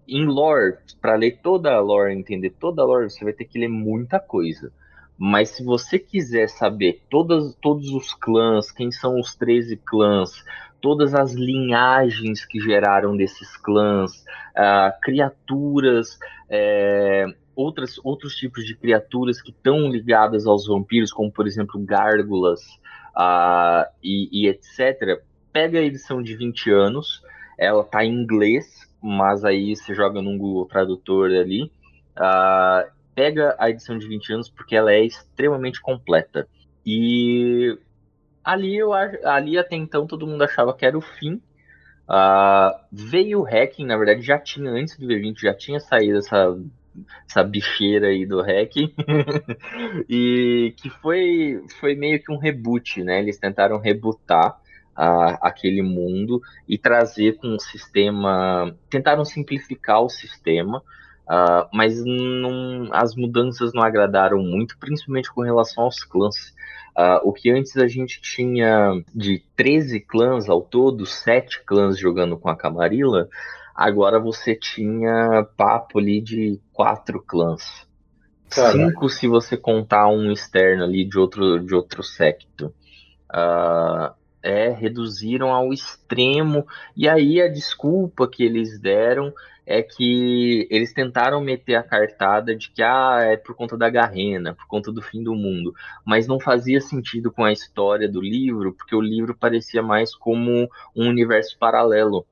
em lore, para ler toda a lore, entender toda a lore, você vai ter que ler muita coisa. Mas se você quiser saber todas, todos os clãs, quem são os 13 clãs, todas as linhagens que geraram desses clãs, uh, criaturas, é, outras, outros tipos de criaturas que estão ligadas aos vampiros, como por exemplo gárgulas uh, e, e, etc. Pega a edição de 20 anos, ela tá em inglês, mas aí você joga no Google Tradutor ali. Uh, pega a edição de 20 anos porque ela é extremamente completa. E ali eu ali até então todo mundo achava que era o fim. Uh, veio o hacking, na verdade já tinha antes do V20 já tinha saído essa essa bicheira aí do hacking e que foi foi meio que um reboot, né? Eles tentaram rebootar uh, aquele mundo e trazer com um sistema, tentaram simplificar o sistema Uh, mas não, as mudanças não agradaram muito, principalmente com relação aos clãs. Uh, o que antes a gente tinha de 13 clãs ao todo, 7 clãs jogando com a Camarilla, agora você tinha papo ali de 4 clãs. 5 se você contar um externo ali de outro, de outro secto. Uh, é, reduziram ao extremo, e aí a desculpa que eles deram é que eles tentaram meter a cartada de que ah, é por conta da Garrena, por conta do fim do mundo, mas não fazia sentido com a história do livro, porque o livro parecia mais como um universo paralelo.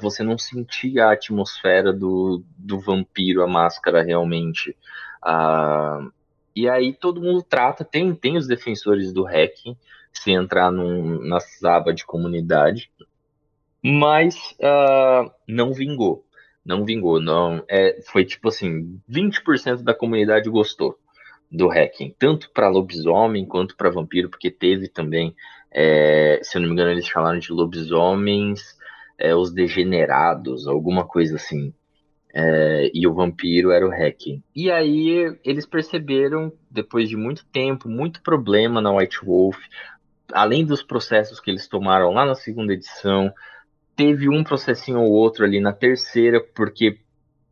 Você não sentia a atmosfera do, do vampiro, a máscara realmente. Uh, e aí todo mundo trata, tem, tem os defensores do hacking, se entrar num, na aba de comunidade, mas uh, não vingou não vingou. Não, é, foi tipo assim, 20% da comunidade gostou do hacking, tanto para lobisomem quanto para vampiro, porque teve também, é, se eu não me engano, eles chamaram de lobisomens, é, os degenerados, alguma coisa assim. É, e o vampiro era o hacking. E aí eles perceberam, depois de muito tempo, muito problema na White Wolf, além dos processos que eles tomaram lá na segunda edição, teve um processinho ou outro ali na terceira, porque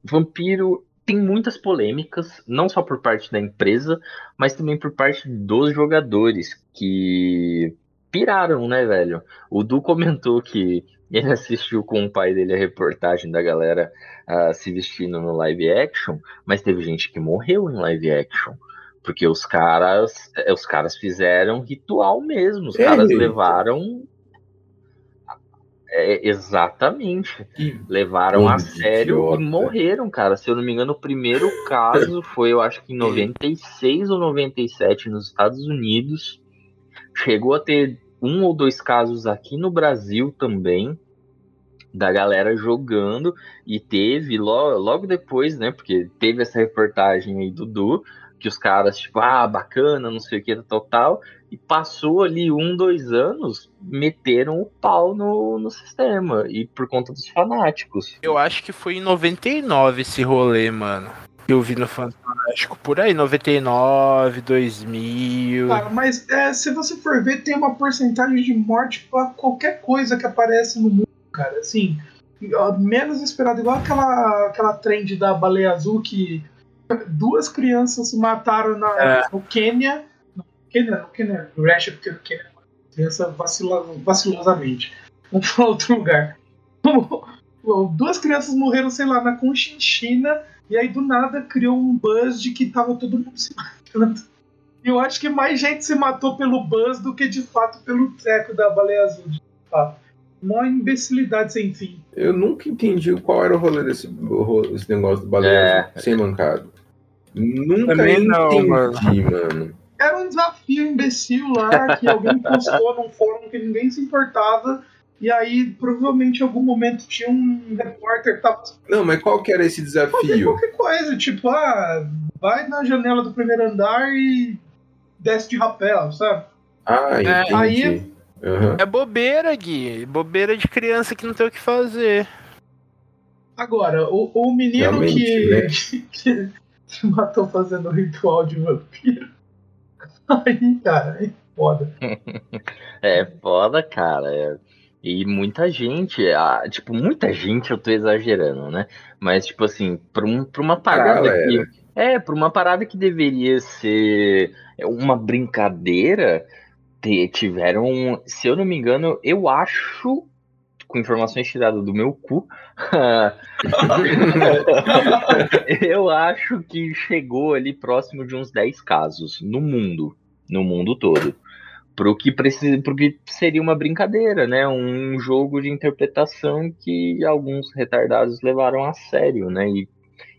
Vampiro tem muitas polêmicas, não só por parte da empresa, mas também por parte dos jogadores que piraram, né, velho? O Du comentou que ele assistiu com o pai dele a reportagem da galera uh, se vestindo no live action, mas teve gente que morreu em live action. Porque os caras, é, os caras fizeram ritual mesmo, os caras levaram é, exatamente. Levaram a sério idiota. e morreram, cara. Se eu não me engano, o primeiro caso foi, eu acho que em 96 ou 97 nos Estados Unidos. Chegou a ter um ou dois casos aqui no Brasil também da galera jogando e teve logo, logo depois, né? Porque teve essa reportagem aí do Du, que os caras, tipo, ah, bacana, não sei o que, total, e passou ali um, dois anos, meteram o pau no, no sistema, e por conta dos fanáticos. Eu acho que foi em 99 esse rolê, mano. Eu vi no Fantástico, por aí, 99, 2000. Cara, mas é, se você for ver, tem uma porcentagem de morte pra qualquer coisa que aparece no mundo, cara. Assim, menos esperado, igual aquela, aquela trend da baleia azul que duas crianças se mataram na, é. no Quênia. No Quênia, no Quênia, no Russia, porque no Quênia criança vacila, vacilosamente. Vamos para outro lugar. Duas crianças morreram, sei lá, na Conchinchina, e aí do nada criou um buzz de que tava todo mundo se matando. E eu acho que mais gente se matou pelo buzz do que de fato pelo treco da baleia azul. De fato. Uma imbecilidade sem fim. Eu nunca entendi qual era o rolê desse esse negócio do baleia é. azul sem mancado. Nunca Também entendi, não, mano. mano. Era um desafio imbecil lá que alguém postou num fórum que ninguém se importava. E aí, provavelmente, em algum momento tinha um repórter que tava. Não, mas qual que era esse desafio? Qualquer coisa, tipo, ah, vai na janela do primeiro andar e desce de rapel, sabe? Ah, entendi. É, aí, uhum. é bobeira, Gui. Bobeira de criança que não tem o que fazer. Agora, o, o menino que, né? que, se matou fazendo ritual de vampiro. Aí, cara, é foda. é foda, cara. É... E muita gente, tipo, muita gente eu tô exagerando, né? Mas, tipo assim, pra, um, pra uma parada que. É, pra uma parada que deveria ser uma brincadeira, tiveram, se eu não me engano, eu acho com informações tiradas do meu cu, eu acho que chegou ali próximo de uns 10 casos no mundo, no mundo todo. Pro que, precisa, pro seria uma brincadeira, né? Um jogo de interpretação que alguns retardados levaram a sério, né? E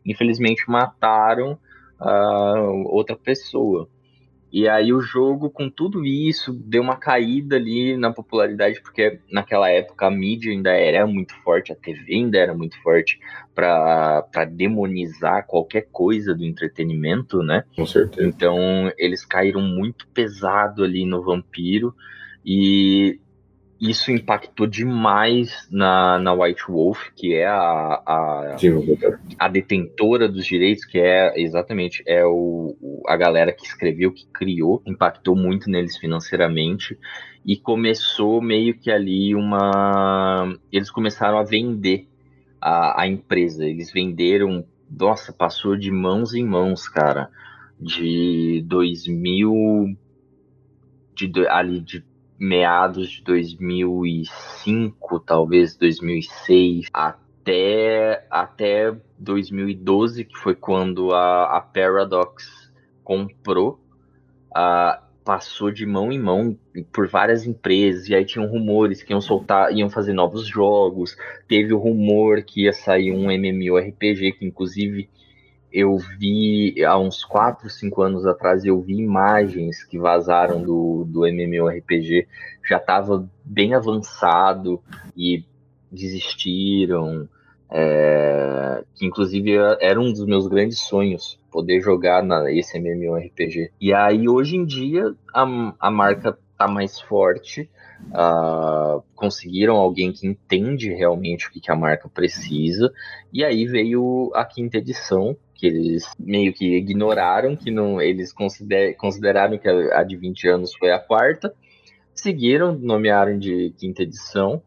infelizmente mataram uh, outra pessoa. E aí o jogo, com tudo isso, deu uma caída ali na popularidade, porque naquela época a mídia ainda era muito forte, a TV ainda era muito forte para demonizar qualquer coisa do entretenimento, né? Com certeza. Então eles caíram muito pesado ali no Vampiro. E isso impactou demais na, na White Wolf, que é a, a, a detentora dos direitos, que é exatamente é o, a galera que escreveu, que criou, impactou muito neles financeiramente e começou meio que ali uma. Eles começaram a vender a, a empresa, eles venderam, nossa, passou de mãos em mãos, cara, de 2000. De, ali de meados de 2005, talvez 2006, até, até 2012, que foi quando a, a Paradox comprou, uh, passou de mão em mão por várias empresas, e aí tinham rumores que iam soltar, iam fazer novos jogos, teve o rumor que ia sair um MMORPG, que inclusive eu vi há uns 4, 5 anos atrás, eu vi imagens que vazaram do, do MMORPG, já estava bem avançado e desistiram. É, que inclusive era um dos meus grandes sonhos poder jogar na, esse MMORPG. E aí hoje em dia a, a marca tá mais forte, uh, conseguiram alguém que entende realmente o que, que a marca precisa, e aí veio a quinta edição, que eles meio que ignoraram, que não eles consider, consideraram que a, a de 20 anos foi a quarta, seguiram, nomearam de quinta edição,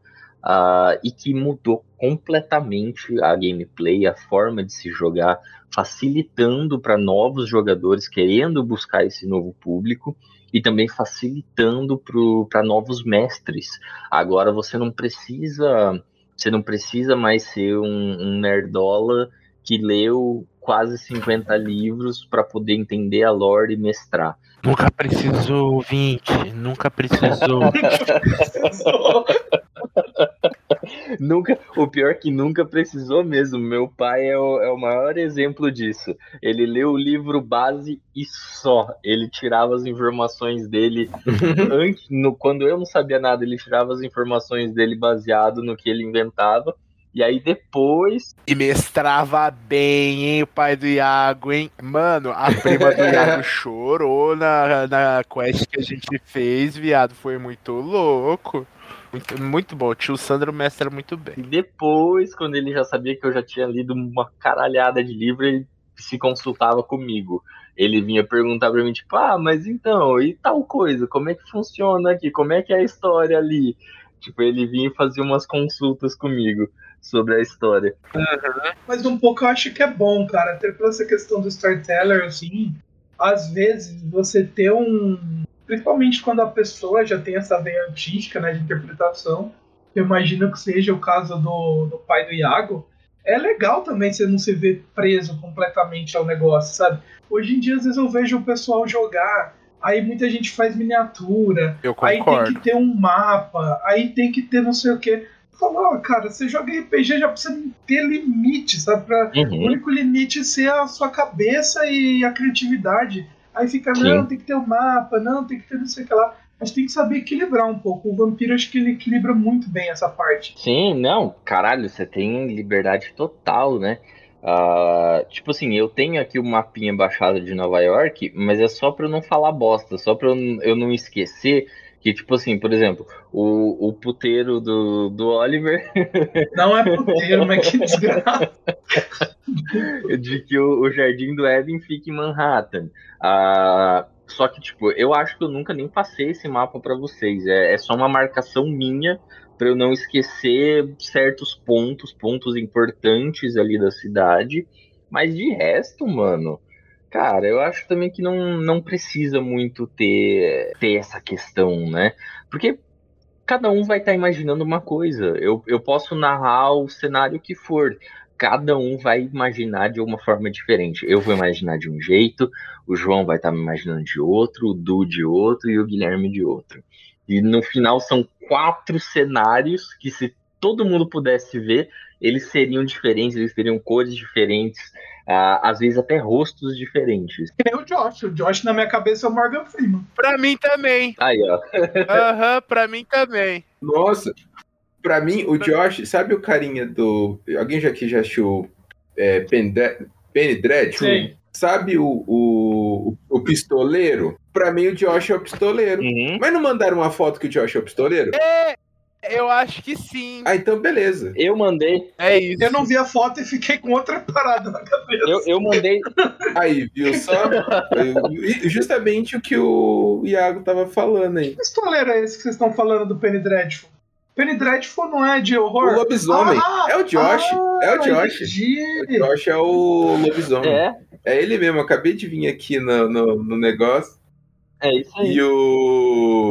uh, e que mudou completamente a gameplay, a forma de se jogar, facilitando para novos jogadores querendo buscar esse novo público e também facilitando para novos mestres. Agora você não precisa você não precisa mais ser um, um nerdola que leu quase 50 livros para poder entender a lore e mestrar. Nunca precisou, 20. Nunca precisou. nunca, o pior é que nunca precisou mesmo. Meu pai é o, é o maior exemplo disso. Ele leu o livro base e só. Ele tirava as informações dele antes, no, quando eu não sabia nada, ele tirava as informações dele baseado no que ele inventava. E aí depois. E mestrava bem, hein, o pai do Iago, hein? Mano, a prima do Iago chorou na, na quest que a gente fez, viado. Foi muito louco. Muito, muito bom. O tio Sandro mestra muito bem. E depois, quando ele já sabia que eu já tinha lido uma caralhada de livro, ele se consultava comigo. Ele vinha perguntar pra mim, tipo, ah, mas então, e tal coisa? Como é que funciona aqui? Como é que é a história ali? Tipo, ele vinha e fazia umas consultas comigo sobre a história. Uhum. Mas um pouco eu acho que é bom, cara, até por essa questão do storyteller, assim, às vezes você ter um. Principalmente quando a pessoa já tem essa veia artística né, de interpretação, eu imagino que seja o caso do, do pai do Iago, é legal também você não se ver preso completamente ao negócio, sabe? Hoje em dia, às vezes eu vejo o pessoal jogar, aí muita gente faz miniatura, aí tem que ter um mapa, aí tem que ter não sei o que falar, cara, você joga RPG já precisa ter limite, sabe? Pra uhum. O único limite ser a sua cabeça e a criatividade. Aí fica, Sim. não, tem que ter o um mapa, não, tem que ter não sei o que lá. Mas tem que saber equilibrar um pouco. O vampiro acho que ele equilibra muito bem essa parte. Sim, não, caralho, você tem liberdade total, né? Uh, tipo assim, eu tenho aqui o um mapinha baixado de Nova York, mas é só pra eu não falar bosta, só pra eu não esquecer que, tipo assim, por exemplo, o, o puteiro do, do Oliver. Não é puteiro, mas que desgraça. de que o, o Jardim do Eden fica em Manhattan. Ah, só que, tipo, eu acho que eu nunca nem passei esse mapa para vocês. É, é só uma marcação minha para eu não esquecer certos pontos, pontos importantes ali da cidade. Mas de resto, mano, Cara, eu acho também que não, não precisa muito ter, ter essa questão, né? Porque cada um vai estar tá imaginando uma coisa. Eu, eu posso narrar o cenário que for. Cada um vai imaginar de uma forma diferente. Eu vou imaginar de um jeito, o João vai estar tá me imaginando de outro, o Du de outro e o Guilherme de outro. E no final são quatro cenários que, se todo mundo pudesse ver, eles seriam diferentes, eles teriam cores diferentes, às vezes até rostos diferentes. Que nem o Josh. O Josh na minha cabeça é o Morgan Freeman. Pra mim também. Aí, ó. Aham, uhum, pra mim também. Nossa, pra mim, o Josh, sabe o carinha do. Alguém já aqui já achou é, Penny Dreadful? Sim. Sabe o, o, o pistoleiro? Pra mim, o Josh é o pistoleiro. Uhum. Mas não mandaram uma foto que o Josh é o pistoleiro? É, eu acho que sim. Ah, então beleza. Eu mandei. É isso. Eu não vi a foto e fiquei com outra parada na cabeça. Eu, eu mandei. Aí, viu só? Justamente o que o Iago tava falando aí. Que pistoleiro é esse que vocês estão falando do Penny Dreadful? Penny Dreadful não é de horror? O lobisomem. Ah, é o Josh. Ah, é o Josh. Entendi. O Josh é o lobisomem. É. É ele mesmo. acabei de vir aqui no, no, no negócio. É isso aí. E o.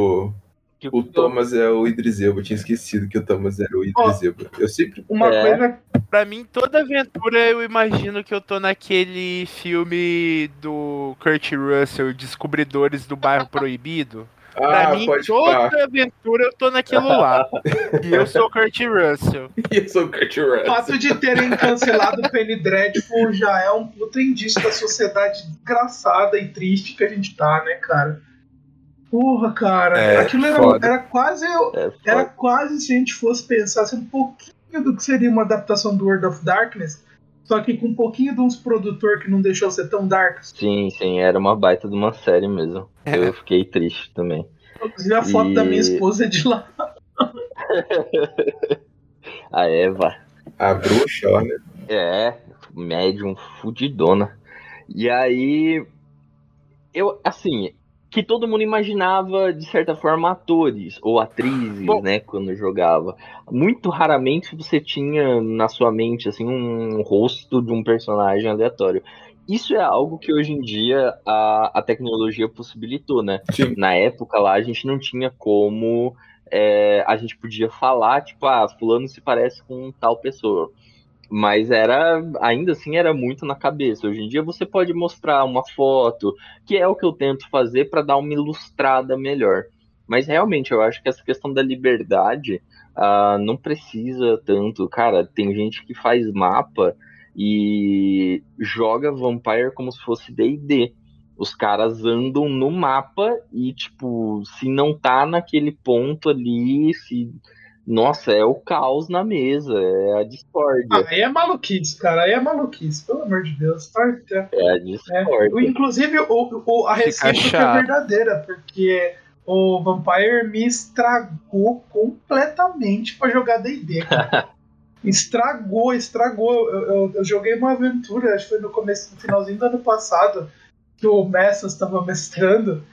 O Thomas é o Idris Elba. Eu tinha esquecido que o Thomas era o Idris Elba. Eu sempre. Uma é. coisa. Pra mim, toda aventura eu imagino que eu tô naquele filme do Kurt Russell, Descobridores do Bairro Proibido. Ah, pra mim, toda aventura eu tô naquilo lá. e eu sou o Kurt Russell. E eu sou o Kurt Russell. O fato de terem cancelado o Penny Dreadful já é um puta indício da sociedade desgraçada e triste que a gente tá, né, cara? Porra, cara, é, aquilo era, era quase. É, era quase se a gente fosse pensar assim, um pouquinho do que seria uma adaptação do World of Darkness, só que com um pouquinho de uns produtor que não deixou ser tão dark. Sim, sim, era uma baita de uma série mesmo. É. Eu fiquei triste também. Inclusive a foto e... da minha esposa é de lá. a Eva. A bruxa, olha. É, médium fudidona. E aí. Eu, assim, que todo mundo imaginava, de certa forma, atores ou atrizes, Bom, né, quando jogava. Muito raramente você tinha na sua mente, assim, um rosto de um personagem aleatório. Isso é algo que hoje em dia a, a tecnologia possibilitou, né? Sim. Na época lá a gente não tinha como é, a gente podia falar, tipo, ah, fulano se parece com tal pessoa. Mas era, ainda assim, era muito na cabeça. Hoje em dia você pode mostrar uma foto, que é o que eu tento fazer para dar uma ilustrada melhor. Mas realmente, eu acho que essa questão da liberdade uh, não precisa tanto. Cara, tem gente que faz mapa e joga Vampire como se fosse DD. Os caras andam no mapa e, tipo, se não tá naquele ponto ali, se nossa, é o caos na mesa, é a discórdia. Ah, aí é maluquice, cara, aí é maluquice, pelo amor de Deus. Tá, é, a discórdia. É. Inclusive, o, o, a receita é verdadeira, porque o Vampire me estragou completamente pra jogar D&D, estragou, estragou. Eu, eu, eu, joguei uma aventura, acho que foi no começo, no finalzinho do ano passado, que o Messas estava mestrando,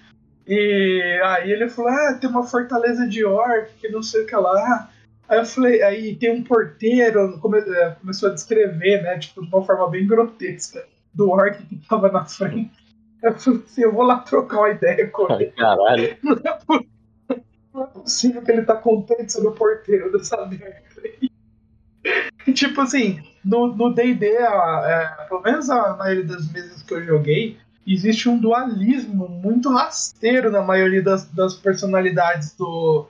e aí ele falou: Ah, tem uma fortaleza de orc, que não sei o que lá. Aí eu falei, aí tem um porteiro, come, é, começou a descrever, né? Tipo, de uma forma bem grotesca, do orc que tava na frente. Eu falei assim, eu vou lá trocar uma ideia com ele. Caralho. Não é, possível que ele tá contente sobre o porteiro dessa merda. E, tipo assim, no D&D, é, pelo menos a maioria das mesas que eu joguei, existe um dualismo muito rasteiro na maioria das, das personalidades do,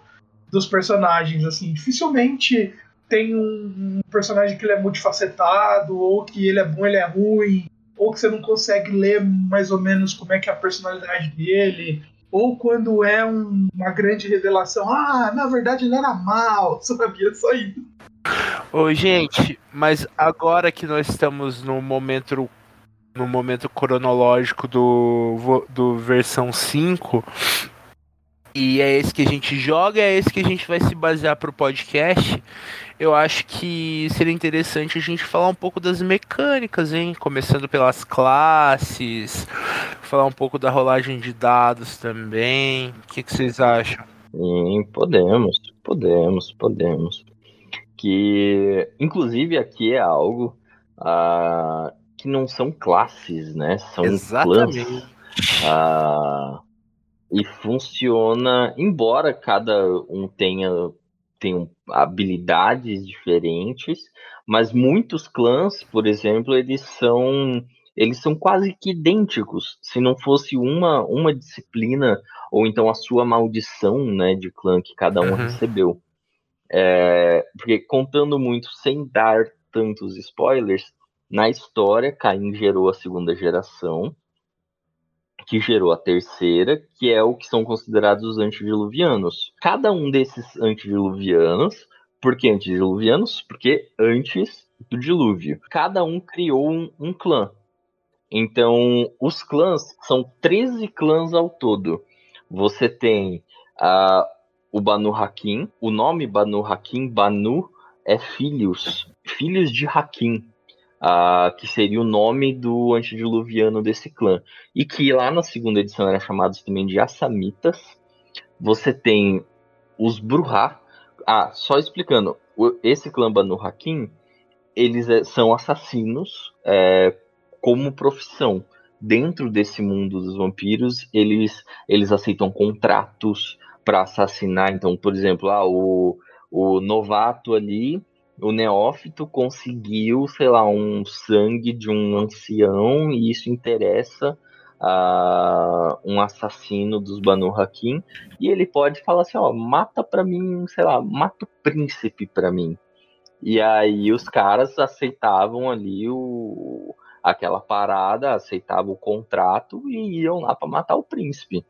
dos personagens. Assim, dificilmente tem um, um, personagem que ele é multifacetado, ou que ele é bom, ele é ruim, ou que você não consegue ler mais ou menos como é que é a personalidade dele, ou quando é um, uma grande revelação, ah, na verdade ele era mal, sabia só isso. Ô, gente, mas agora que nós estamos no momento no momento cronológico do, do versão 5. E é esse que a gente joga, é esse que a gente vai se basear para o podcast. Eu acho que seria interessante a gente falar um pouco das mecânicas, hein? Começando pelas classes, falar um pouco da rolagem de dados também. O que, que vocês acham? Sim, podemos, podemos, podemos. Que, inclusive, aqui é algo uh, que não são classes, né? São Exatamente. clãs. Ah, e funciona, embora cada um tenha, tenha habilidades diferentes, mas muitos clãs, por exemplo, eles são eles são quase que idênticos. Se não fosse uma, uma disciplina, ou então a sua maldição né, de clã que cada um uhum. recebeu. É, porque contando muito sem dar tantos spoilers, na história, Caim gerou a segunda geração, que gerou a terceira, que é o que são considerados os antediluvianos. Cada um desses antediluvianos, por que antediluvianos? Porque antes do dilúvio. Cada um criou um, um clã. Então, os clãs são 13 clãs ao todo. Você tem uh, o Banu Hakim. O nome Banu Hakim, Banu, é filhos. Filhos de Hakim uh, que seria o nome do antediluviano desse clã. E que lá na segunda edição era chamados também de Assamitas. Você tem os Bruhá. Ah, só explicando, esse clã Banu Hakim, eles é, são assassinos é, como profissão. Dentro desse mundo dos vampiros, eles, eles aceitam contratos para assassinar. Então, por exemplo, ah, o, o novato ali o neófito conseguiu, sei lá, um sangue de um ancião e isso interessa a um assassino dos Banu Hakim e ele pode falar assim, ó, mata para mim, sei lá, mata o príncipe para mim. E aí os caras aceitavam ali o aquela parada, aceitavam o contrato e iam lá para matar o príncipe.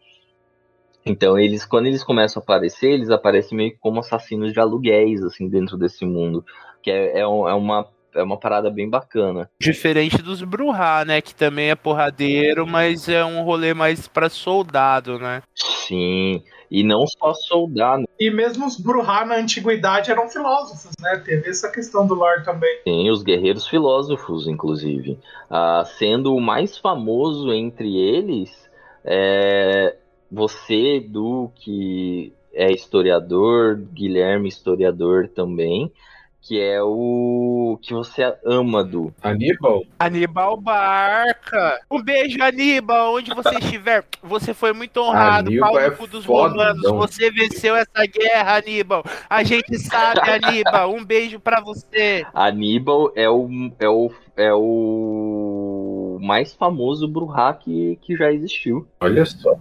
Então eles, quando eles começam a aparecer, eles aparecem meio como assassinos de aluguéis, assim, dentro desse mundo. Que é, é, é uma é uma parada bem bacana. Diferente dos Bruhá, né? Que também é porradeiro, mas é um rolê mais para soldado, né? Sim, e não só soldado. E mesmo os Bruhá na antiguidade eram filósofos, né? Teve essa questão do lore também. Sim, os guerreiros filósofos, inclusive. Ah, sendo o mais famoso entre eles, é, você, Du, que é historiador, Guilherme, historiador também, que é o que você ama do Aníbal. Aníbal Barca. Um beijo, Aníbal, onde você estiver. Você foi muito honrado, Aníbal pau é dos romanos. Você venceu essa guerra, Aníbal. A gente sabe, Aníbal. Um beijo pra você. Aníbal é o é o é o mais famoso Bruhá que, que já existiu. Olha só.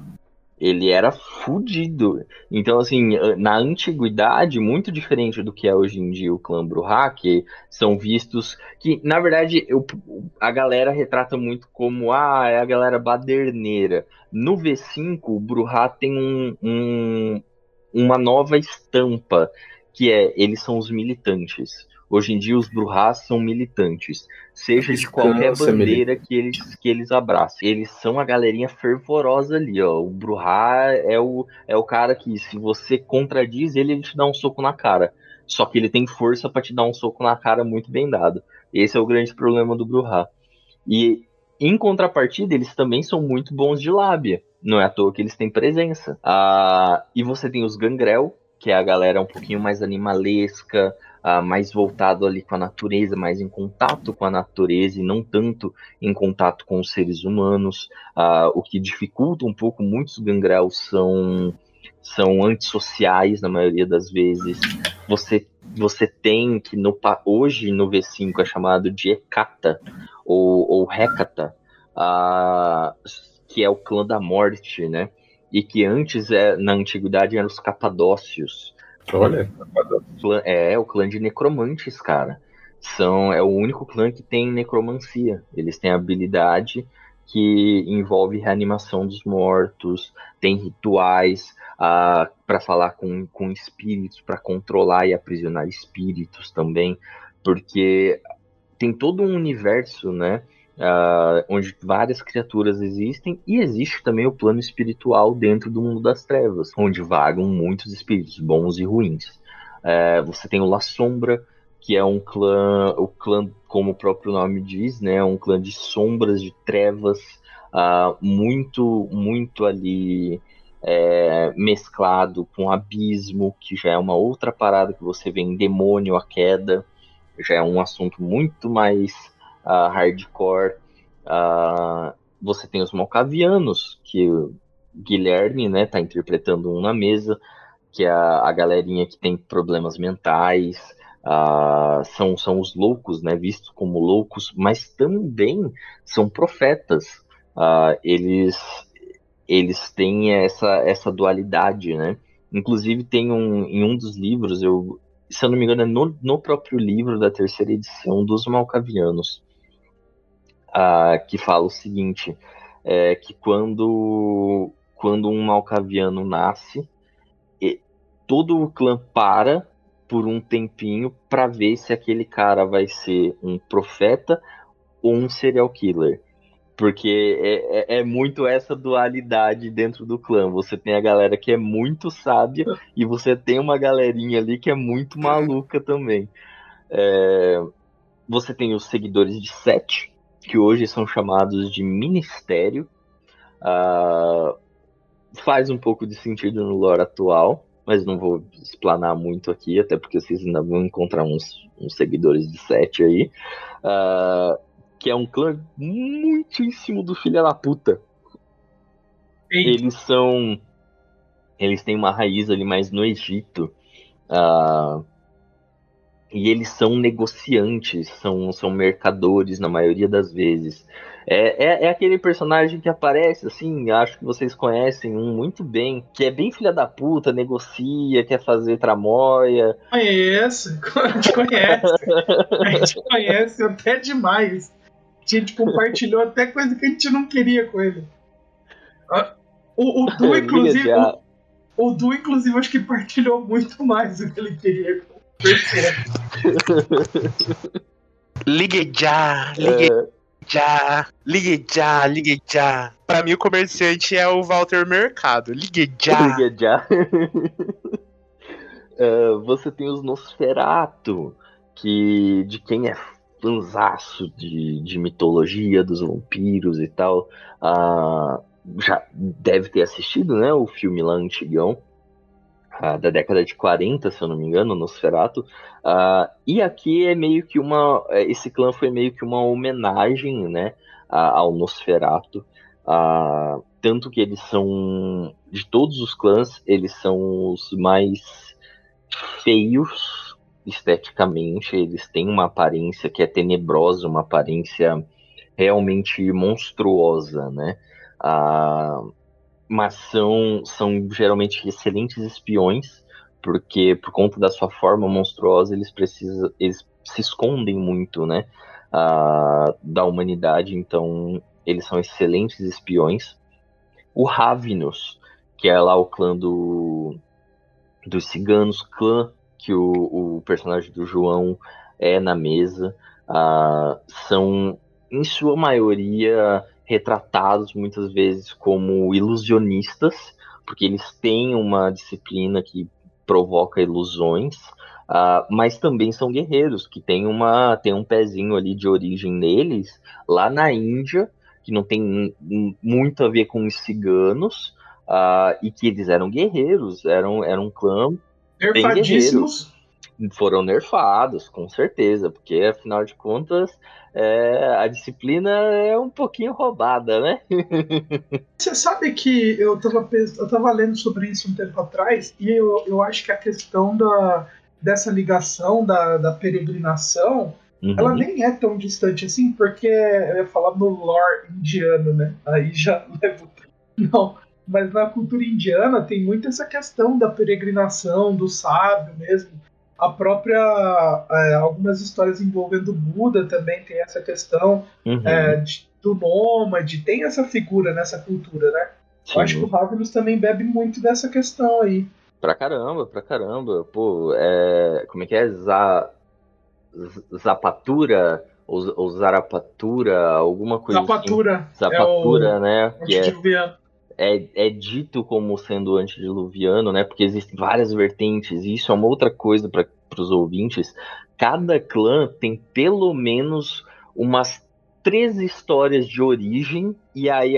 Ele era fudido. Então, assim, na antiguidade, muito diferente do que é hoje em dia o clã Bruhá, que são vistos. Que, na verdade, eu, a galera retrata muito como ah, é a galera baderneira. No V5, o Bruhá tem um, um, uma nova estampa, que é eles são os militantes. Hoje em dia os Bruhás são militantes, seja de qualquer Descansa, bandeira que eles, que eles abraçam. Eles são a galerinha fervorosa ali, ó. O Bruhá é o, é o cara que, se você contradiz ele, ele te dá um soco na cara. Só que ele tem força para te dar um soco na cara muito bem dado. Esse é o grande problema do Bruhá. E em contrapartida, eles também são muito bons de lábia. Não é à toa que eles têm presença. Ah, e você tem os Gangrel, que é a galera um pouquinho mais animalesca, ah, mais voltado ali com a natureza, mais em contato com a natureza e não tanto em contato com os seres humanos. Ah, o que dificulta um pouco, muitos Gangrel são, são antissociais na maioria das vezes. Você, você tem que no, hoje no V5 é chamado de Hecata ou, ou Hecata, ah, que é o clã da morte, né? E que antes, é, na antiguidade, eram os capadócios. Olha. É, o clã de necromantes, cara. São, é o único clã que tem necromancia. Eles têm habilidade que envolve reanimação dos mortos, tem rituais ah, para falar com, com espíritos, para controlar e aprisionar espíritos também, porque tem todo um universo, né? Ah, onde várias criaturas existem e existe também o plano espiritual dentro do mundo das trevas, onde vagam muitos espíritos, bons e ruins. É, você tem o La Sombra, que é um clã, o clã, como o próprio nome diz, né, um clã de sombras, de trevas, ah, muito, muito ali é, mesclado com abismo, que já é uma outra parada que você vê em Demônio, a Queda, já é um assunto muito mais ah, hardcore. Ah, você tem os Malcavianos, que o Guilherme, né, tá interpretando um na mesa, que é a, a galerinha que tem problemas mentais, ah, são, são os loucos, né, vistos como loucos, mas também são profetas. Ah, eles, eles têm essa, essa dualidade, né? Inclusive tem um, em um dos livros, eu, se eu não me engano, é no, no próprio livro da terceira edição dos Malcavianos, ah, que fala o seguinte, é que quando, quando um Malcaviano nasce, e- todo o clã para por um tempinho para ver se aquele cara vai ser um profeta ou um serial killer. Porque é, é, é muito essa dualidade dentro do clã. Você tem a galera que é muito sábia e você tem uma galerinha ali que é muito maluca também. É, você tem os seguidores de Sete, que hoje são chamados de Ministério. Ah, faz um pouco de sentido no lore atual, mas não vou explanar muito aqui, até porque vocês ainda vão encontrar uns, uns seguidores de Sete aí. Ah, que é um clã muitíssimo do filho da puta. Eles são. Eles têm uma raiz ali mais no Egito. ah, e eles são negociantes, são, são mercadores na maioria das vezes. É, é, é aquele personagem que aparece, assim, acho que vocês conhecem um muito bem, que é bem filha da puta, negocia, quer fazer tramóia. conheço, a gente conhece. A gente conhece até demais. A gente compartilhou até coisa que a gente não queria com ele. Ah, O, o Du, inclusive, o, o Du, inclusive, acho que partilhou muito mais do que ele queria. Percebo. Ligue já, ligue já, ligue já, ligue já. Pra mim, o comerciante é o Walter Mercado. Ligue já. Liga já. Ah, você tem os Nosferatu, que de quem é fanzaço de, de mitologia dos vampiros e tal, ah, já deve ter assistido, né, o filme lá antigão. Uh, da década de 40, se eu não me engano, Nosferatu. Uh, e aqui é meio que uma. É, esse clã foi meio que uma homenagem né, ao Nosferatu. Uh, tanto que eles são. De todos os clãs, eles são os mais feios esteticamente. Eles têm uma aparência que é tenebrosa, uma aparência realmente monstruosa, né? Uh, mas são, são geralmente excelentes espiões, porque por conta da sua forma monstruosa eles precisam, eles se escondem muito, né, da humanidade. Então eles são excelentes espiões. O Ravenous, que é lá o clã do, dos ciganos, clã que o, o personagem do João é na mesa, uh, são em sua maioria retratados muitas vezes como ilusionistas, porque eles têm uma disciplina que provoca ilusões, uh, mas também são guerreiros, que tem, uma, tem um pezinho ali de origem neles, lá na Índia, que não tem muito a ver com os ciganos, uh, e que eles eram guerreiros, eram, eram um clã guerreiro. Foram nerfados, com certeza, porque afinal de contas é, a disciplina é um pouquinho roubada, né? Você sabe que eu tava, eu tava lendo sobre isso um tempo atrás e eu, eu acho que a questão da, dessa ligação da, da peregrinação uhum. ela nem é tão distante assim, porque eu ia falar no lore indiano, né? Aí já levo. Não, mas na cultura indiana tem muito essa questão da peregrinação, do sábio mesmo a própria é, algumas histórias envolvendo Buda também tem essa questão uhum. é, de, do nômade, tem essa figura nessa cultura, né? Sim. Eu acho que o Ravenous também bebe muito dessa questão aí. Pra caramba, pra caramba. Pô, é, como é que é? Z Zapatura ou, ou Zarapatura, alguma coisa Zapatura. Assim. Zapatura, é o... né? Que é, é, é dito como sendo antediluviano, né? Porque existem várias vertentes, e isso é uma outra coisa para os ouvintes. Cada clã tem pelo menos umas três histórias de origem, e aí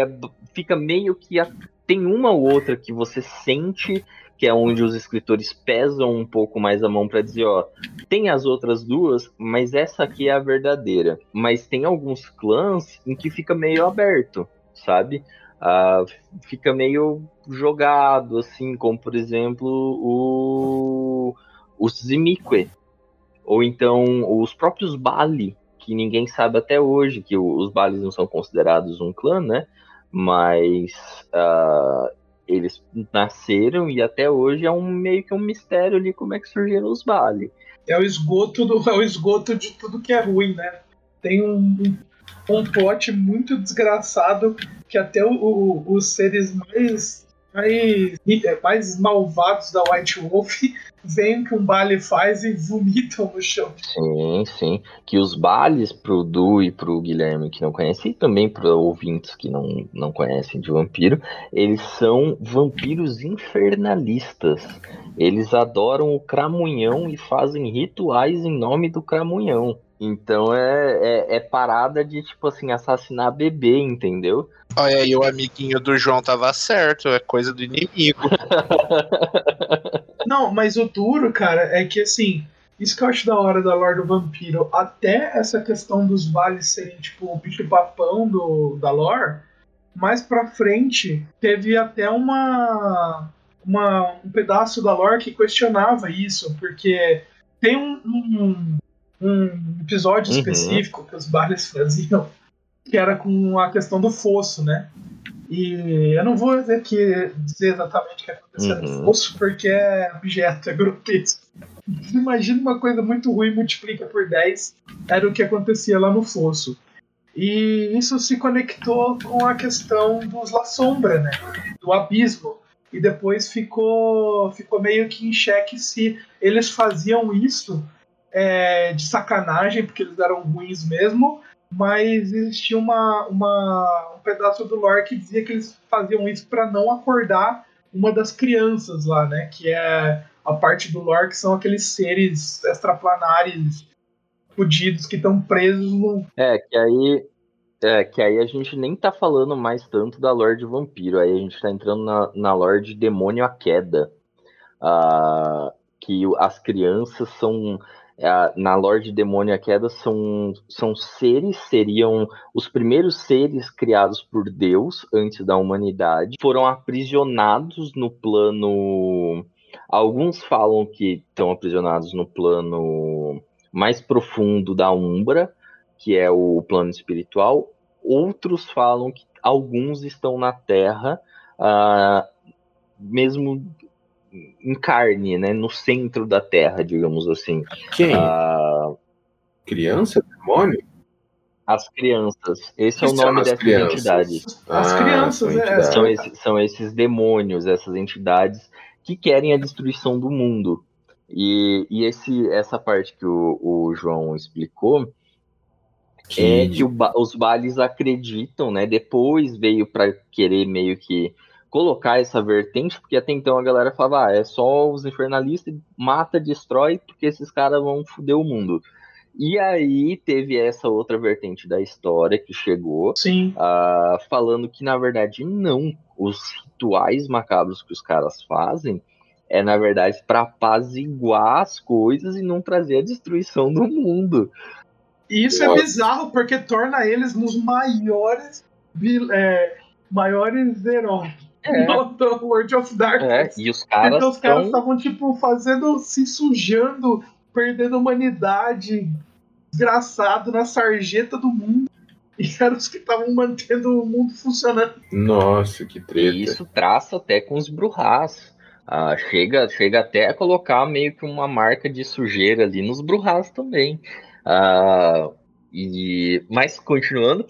fica meio que. A, tem uma ou outra que você sente que é onde os escritores pesam um pouco mais a mão para dizer, ó, tem as outras duas, mas essa aqui é a verdadeira. Mas tem alguns clãs em que fica meio aberto, sabe? Uh, fica meio jogado, assim, como por exemplo o, os Zimique, ou então os próprios Bali, que ninguém sabe até hoje, que os Balis não são considerados um clã, né? Mas uh, eles nasceram e até hoje é um meio que um mistério ali como é que surgiram os Bali. É o esgoto do, é o esgoto de tudo que é ruim, né? Tem um, um plot muito desgraçado que até o, o, os seres mais, mais, mais malvados da White Wolf veem que um Bale faz e vomitam no chão. Sim, sim. Que os Bales pro Du e pro Guilherme que não conhecem, e também para ouvintes que não, não conhecem de vampiro, eles são vampiros infernalistas. Eles adoram o cramunhão e fazem rituais em nome do cramunhão. Então é, é, é, parada de, tipo assim, assassinar bebê, entendeu? Olha aí, o amiguinho do João tava certo, é coisa do inimigo. Não, mas o duro, cara, é que assim, isso que eu acho da hora da Lore do Vampiro, até essa questão dos vales serem, tipo, o bicho-papão do, da lore, mais pra frente teve até uma, uma um pedaço da lore que questionava isso, porque tem um, um um episódio uhum. específico que os bares faziam, que era com a questão do fosso, né? E eu não vou dizer, que, dizer exatamente o que aconteceu uhum. no fosso, porque é objeto, é grotesco. Imagina uma coisa muito ruim, multiplica por 10, era o que acontecia lá no fosso. E isso se conectou com a questão dos La Sombra, né? Do abismo. E depois ficou, ficou meio que em xeque se eles faziam isso é, de sacanagem, porque eles eram ruins mesmo, mas existia uma, uma, um pedaço do lore que dizia que eles faziam isso para não acordar uma das crianças lá, né? Que é a parte do lore que são aqueles seres extraplanares fudidos que estão presos no. É, que aí. É, que aí a gente nem tá falando mais tanto da lore de vampiro, aí a gente tá entrando na, na lore de demônio à queda. uh, que as crianças são na Lorde Demônio a Queda são, são seres, seriam os primeiros seres criados por Deus antes da humanidade, foram aprisionados no plano. Alguns falam que estão aprisionados no plano mais profundo da Umbra, que é o plano espiritual. Outros falam que alguns estão na Terra, uh, mesmo em carne, né? No centro da Terra, digamos assim. Quem? Ah, Criança? Demônio? As crianças. Esse é o nome dessas crianças? entidades. As ah, crianças, é. São, esses, são esses demônios, essas entidades que querem a destruição do mundo. E, e esse, essa parte que o, o João explicou que... é que o, os bales acreditam, né? Depois veio para querer meio que colocar essa vertente, porque até então a galera falava, ah, é só os infernalistas, mata, destrói, porque esses caras vão foder o mundo. E aí teve essa outra vertente da história que chegou, uh, falando que na verdade não, os rituais macabros que os caras fazem é na verdade para apaziguar as coisas e não trazer a destruição do mundo. E isso é bizarro porque torna eles nos maiores é, maiores heróis é. World of Darkness. É, e os caras. Então os caras estavam, tipo, fazendo, se sujando, perdendo a humanidade, desgraçado na sarjeta do mundo. E eram os que estavam mantendo o mundo funcionando. Nossa, que treta. E isso traça até com os Bruhás. Ah, chega, chega até a colocar meio que uma marca de sujeira ali nos Bruhás também. Ah, e, mas continuando,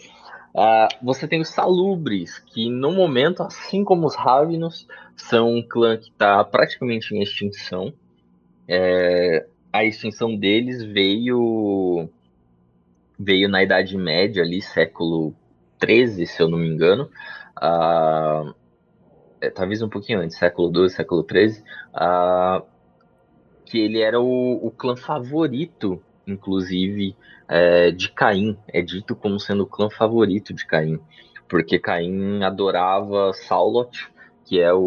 Uh, você tem os Salubres, que no momento, assim como os Ravenos, são um clã que está praticamente em extinção. É, a extinção deles veio veio na Idade Média, ali, século 13, se eu não me engano. Uh, é, talvez um pouquinho antes, século 12, século 13. Uh, que ele era o, o clã favorito, inclusive, é, de Caim. É dito como sendo o clã favorito de Caim, porque Caim adorava Saulot, que é o,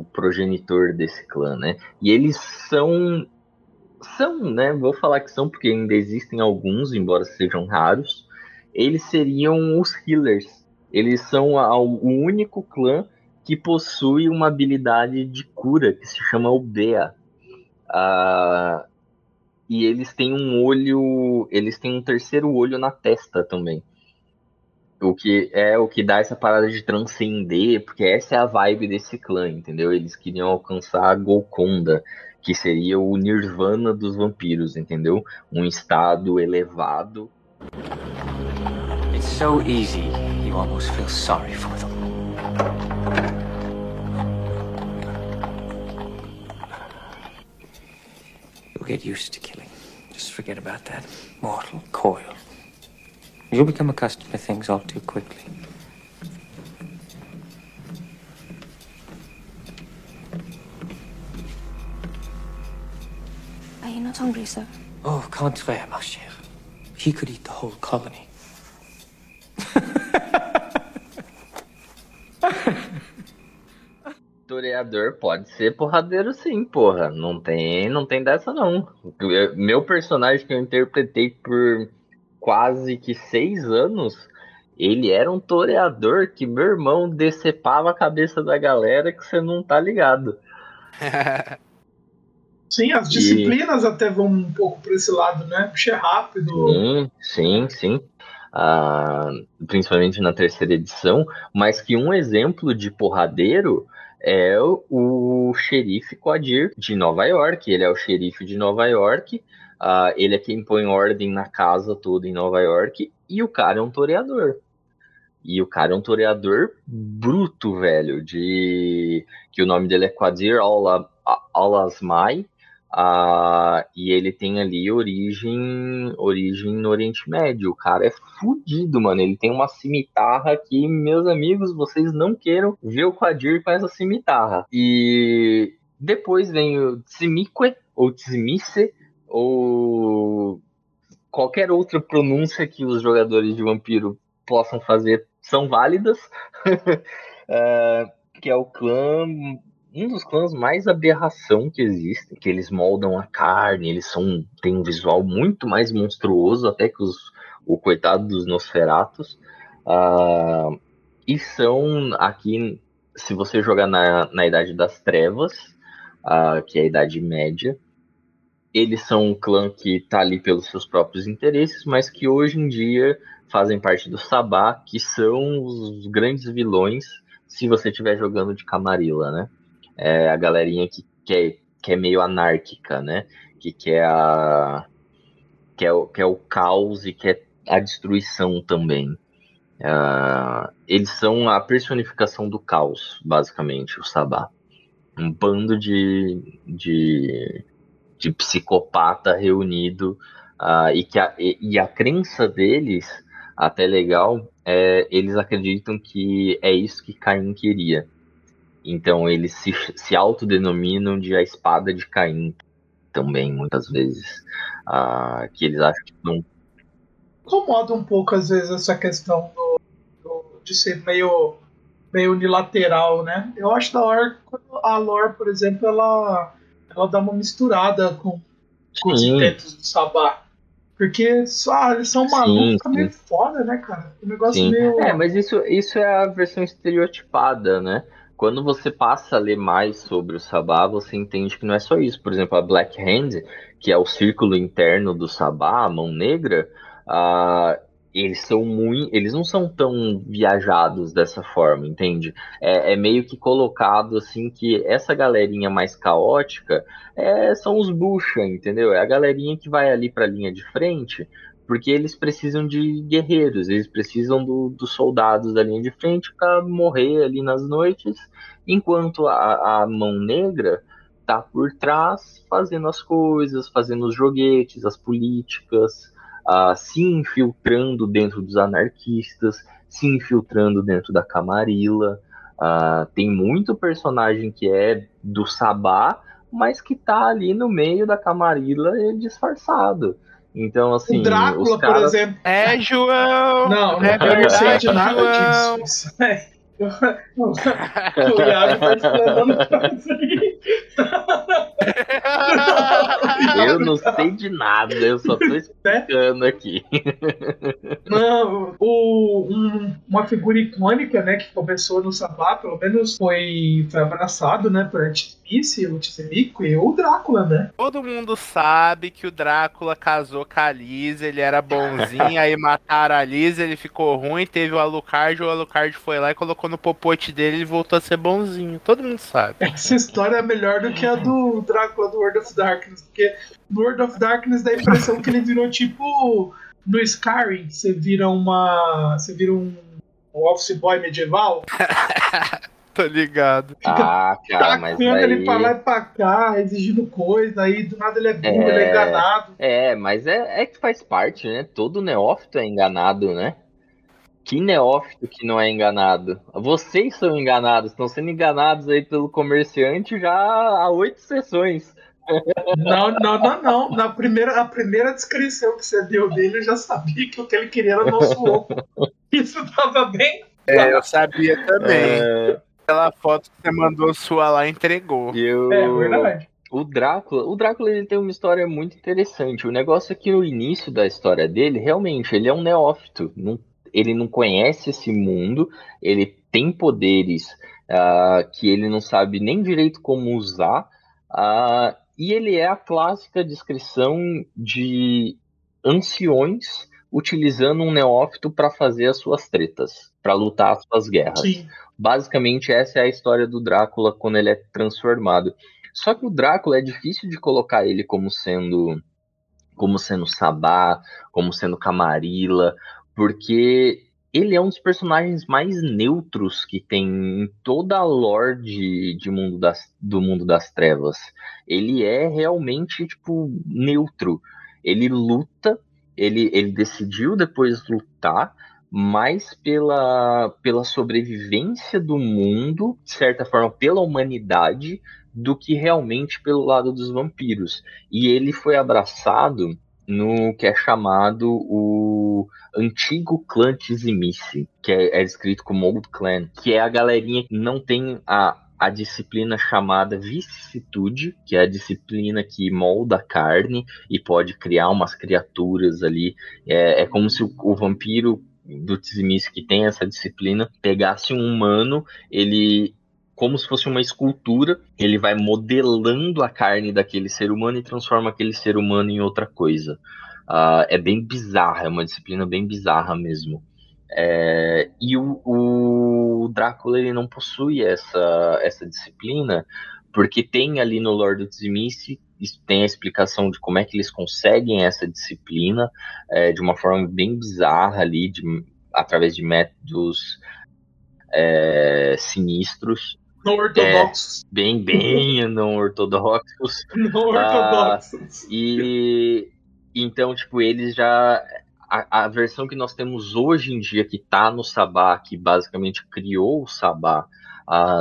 o progenitor desse clã, né? E eles são são, né? Vou falar que são porque ainda existem alguns, embora sejam raros. Eles seriam os healers. Eles são a, o único clã que possui uma habilidade de cura que se chama Obea. Uh, e eles têm um olho, eles têm um terceiro olho na testa também. O que é o que dá essa parada de transcender, porque essa é a vibe desse clã, entendeu? Eles queriam alcançar a Golconda, que seria o nirvana dos vampiros, entendeu? Um estado elevado. It's so easy, you almost feel sorry for them. Get used to killing. Just forget about that mortal coil. You'll become accustomed to things all too quickly. Are you not hungry, sir? Oh, contraire, ma chère. He could eat the whole colony. Toreador pode ser porradeiro sim, porra. Não tem, não tem dessa não. Meu personagem que eu interpretei por quase que seis anos, ele era um toreador que meu irmão decepava a cabeça da galera que você não tá ligado. Sim, as disciplinas e... até vão um pouco por esse lado, né? Puxa é rápido. Sim, sim, sim. Ah, principalmente na terceira edição, mas que um exemplo de porradeiro é o xerife Quadir de Nova York. Ele é o xerife de Nova York. Uh, ele é quem põe ordem na casa toda em Nova York. E o cara é um toreador. E o cara é um toreador bruto, velho. De que o nome dele é Quadir Al-Asmai. Uh, e ele tem ali origem origem no Oriente Médio. O cara é fudido, mano. Ele tem uma cimitarra que, meus amigos, vocês não queiram ver o Quadir com essa cimitarra. E depois vem o Tsimique, ou Tsimice, ou qualquer outra pronúncia que os jogadores de Vampiro possam fazer são válidas. uh, que é o clã um dos clãs mais aberração que existem, que eles moldam a carne, eles são têm um visual muito mais monstruoso até que os, o coitado dos Nosferatos. Uh, e são aqui, se você jogar na, na Idade das Trevas, uh, que é a Idade Média, eles são um clã que está ali pelos seus próprios interesses, mas que hoje em dia fazem parte do Sabá, que são os grandes vilões se você estiver jogando de Camarilla, né? É a galerinha que, que, é, que é meio anárquica, né? Que quer a. Que é, o, que é o caos e quer a destruição também. Uh, eles são a personificação do caos, basicamente, o Sabá. Um bando de, de, de psicopata reunido uh, e, que a, e, e, a crença deles, até legal, é, eles acreditam que é isso que Caim queria. Então eles se, se autodenominam de a espada de Caim também, muitas vezes. Uh, que eles acham que não. Incomoda um pouco, às vezes, essa questão do, do, de ser meio, meio unilateral, né? Eu acho da hora quando a lore, por exemplo, ela, ela dá uma misturada com, com os intentos do Sabá. Porque ah, eles são malucos, fica meio foda, né, cara? O negócio sim. meio. É, mas isso, isso é a versão estereotipada, né? Quando você passa a ler mais sobre o Sabá, você entende que não é só isso. Por exemplo, a Black Hand, que é o círculo interno do Sabá, a mão negra, uh, eles são muito. Eles não são tão viajados dessa forma, entende? É, é, meio que colocado assim que essa galerinha mais caótica é, são os bucha, entendeu? É a galerinha que vai ali para a linha de frente, porque eles precisam de guerreiros, eles precisam do, dos soldados da linha de frente para morrer ali nas noites, enquanto a, a mão negra tá por trás fazendo as coisas, fazendo os joguetes, as políticas uh, se infiltrando dentro dos anarquistas, se infiltrando dentro da Camarilla. Uh, tem muito personagem que é do Sabá, mas que tá ali no meio da Camarilla disfarçado. Então, assim. O Drácula, caras... por exemplo. É, João! Não, é eu não sei de nada João. disso. o Iago tá explanando coisa aí. Eu não sei de nada, eu só tô explicando aqui. Não, o, um, uma figura icônica, né, que começou no Sabá, pelo menos foi, foi abraçado, né, por Artifice, o Tzemico e o Drácula, né? Todo mundo sabe que o Drácula casou com a Liz, ele era bonzinho, aí mataram a Liz, ele ficou ruim, teve o Alucard, o Alucard foi lá e colocou no popote dele e voltou a ser bonzinho. Todo mundo sabe. Essa história é melhor do que a do Drácula do World of Darkness, porque no World of Darkness dá a impressão que ele virou tipo no Skyrim, você vira uma. Você vira um, um office boy medieval. Tô ligado. ah, cara, mas aí... ele pra lá e pra cá, exigindo coisa, aí do nada ele é burro, é... ele é enganado. É, mas é, é que faz parte, né? Todo neófito é enganado, né? Que neófito que não é enganado. Vocês são enganados, estão sendo enganados aí pelo comerciante já há oito sessões. Não, não, não, não. Na primeira, a primeira descrição que você deu dele, eu já sabia que o que ele queria era nosso ovo. Isso tava bem. É, eu sabia também. É... Aquela foto que você mandou sua lá entregou. Eu... É verdade. O Drácula, o Drácula ele tem uma história muito interessante. O negócio é que no início da história dele, realmente, ele é um neófito. Não ele não conhece esse mundo, ele tem poderes uh, que ele não sabe nem direito como usar, uh, e ele é a clássica descrição de anciões utilizando um neófito para fazer as suas tretas, para lutar as suas guerras. Sim. Basicamente, essa é a história do Drácula quando ele é transformado. Só que o Drácula é difícil de colocar ele como sendo como sendo Sabá, como sendo Camarilla, porque ele é um dos personagens mais neutros que tem em toda a lore de, de mundo das, do mundo das trevas. Ele é realmente, tipo, neutro. Ele luta, ele, ele decidiu depois lutar, mais pela, pela sobrevivência do mundo, de certa forma, pela humanidade, do que realmente pelo lado dos vampiros. E ele foi abraçado no que é chamado o antigo clã Tizimice, que é, é escrito como Old Clan, que é a galerinha que não tem a a disciplina chamada vicissitude, que é a disciplina que molda a carne e pode criar umas criaturas ali. É, é como se o, o vampiro do Tzimisk que tem essa disciplina pegasse um humano, ele como se fosse uma escultura, ele vai modelando a carne daquele ser humano e transforma aquele ser humano em outra coisa. Uh, é bem bizarra, é uma disciplina bem bizarra mesmo. É, e o, o, Drácula ele não possui essa, essa disciplina, porque tem ali no Lord of Tzimice tem a explicação de como é que eles conseguem essa disciplina é, de uma forma bem bizarra ali, de, através de métodos é, sinistros. Não ortodoxos. É, bem, bem não ortodoxos. Não ortodoxos. Ah, e então, tipo, eles já a, a, versão que nós temos hoje em dia, que está no Sabá, que basicamente criou o Sabá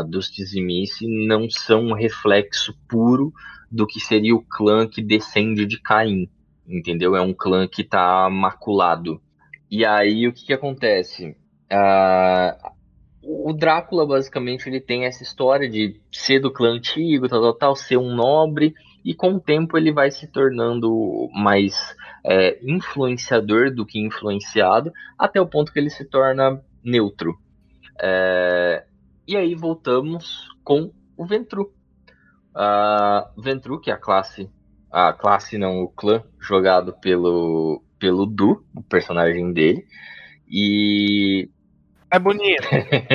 dos Tizimice, não são um reflexo puro do que seria o clã que descende de Caim, entendeu? É um clã que está maculado. E aí, o que, que acontece? Uh, o Drácula, basicamente, ele tem essa história de ser do clã antigo, tal, tal, tal, ser um nobre, e com o tempo ele vai se tornando mais é, influenciador do que influenciado, até o ponto que ele se torna neutro. É, e aí voltamos com o Ventru. Uh, Ventru, que é a classe, a classe não, o clã, jogado pelo, pelo Du, o personagem dele. E é bonito.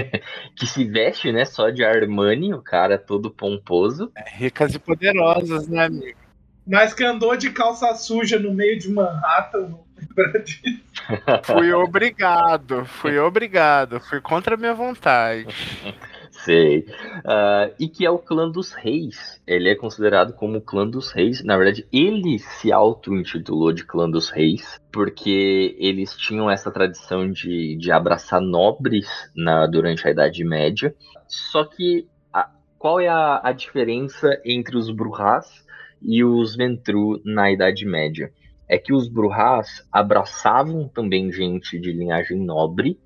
que se veste, né, só de Armani, o cara todo pomposo. É, ricas e poderosas, né, amigo? Mas que andou de calça suja no meio de Manhattan. fui obrigado, fui obrigado, fui contra a minha vontade. Sei. Uh, e que é o clã dos reis. Ele é considerado como o clã dos reis. Na verdade, ele se auto-intitulou de clã dos reis, porque eles tinham essa tradição de, de abraçar nobres na, durante a Idade Média. Só que a, qual é a, a diferença entre os Bruhás e os Ventru na Idade Média? É que os Bruhás abraçavam também gente de linhagem nobre,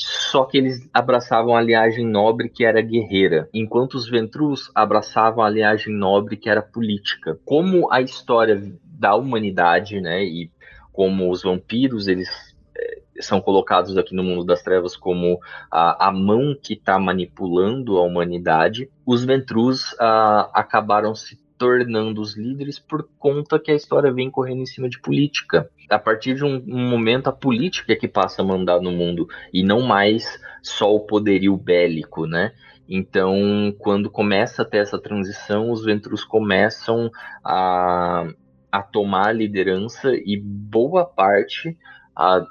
só que eles abraçavam a linhagem nobre que era guerreira, enquanto os Ventrus abraçavam a linhagem nobre que era política. Como a história da humanidade, né, e como os vampiros, eles é, são colocados aqui no mundo das trevas como a, a mão que está manipulando a humanidade, os Ventrus uh, acabaram se tornando os líderes por conta que a história vem correndo em cima de política. A partir de um, momento, a política é que passa a mandar no mundo e não mais só o poderio bélico, né? Então, quando começa a ter essa transição, os Ventrus começam a, a tomar a liderança e boa parte a,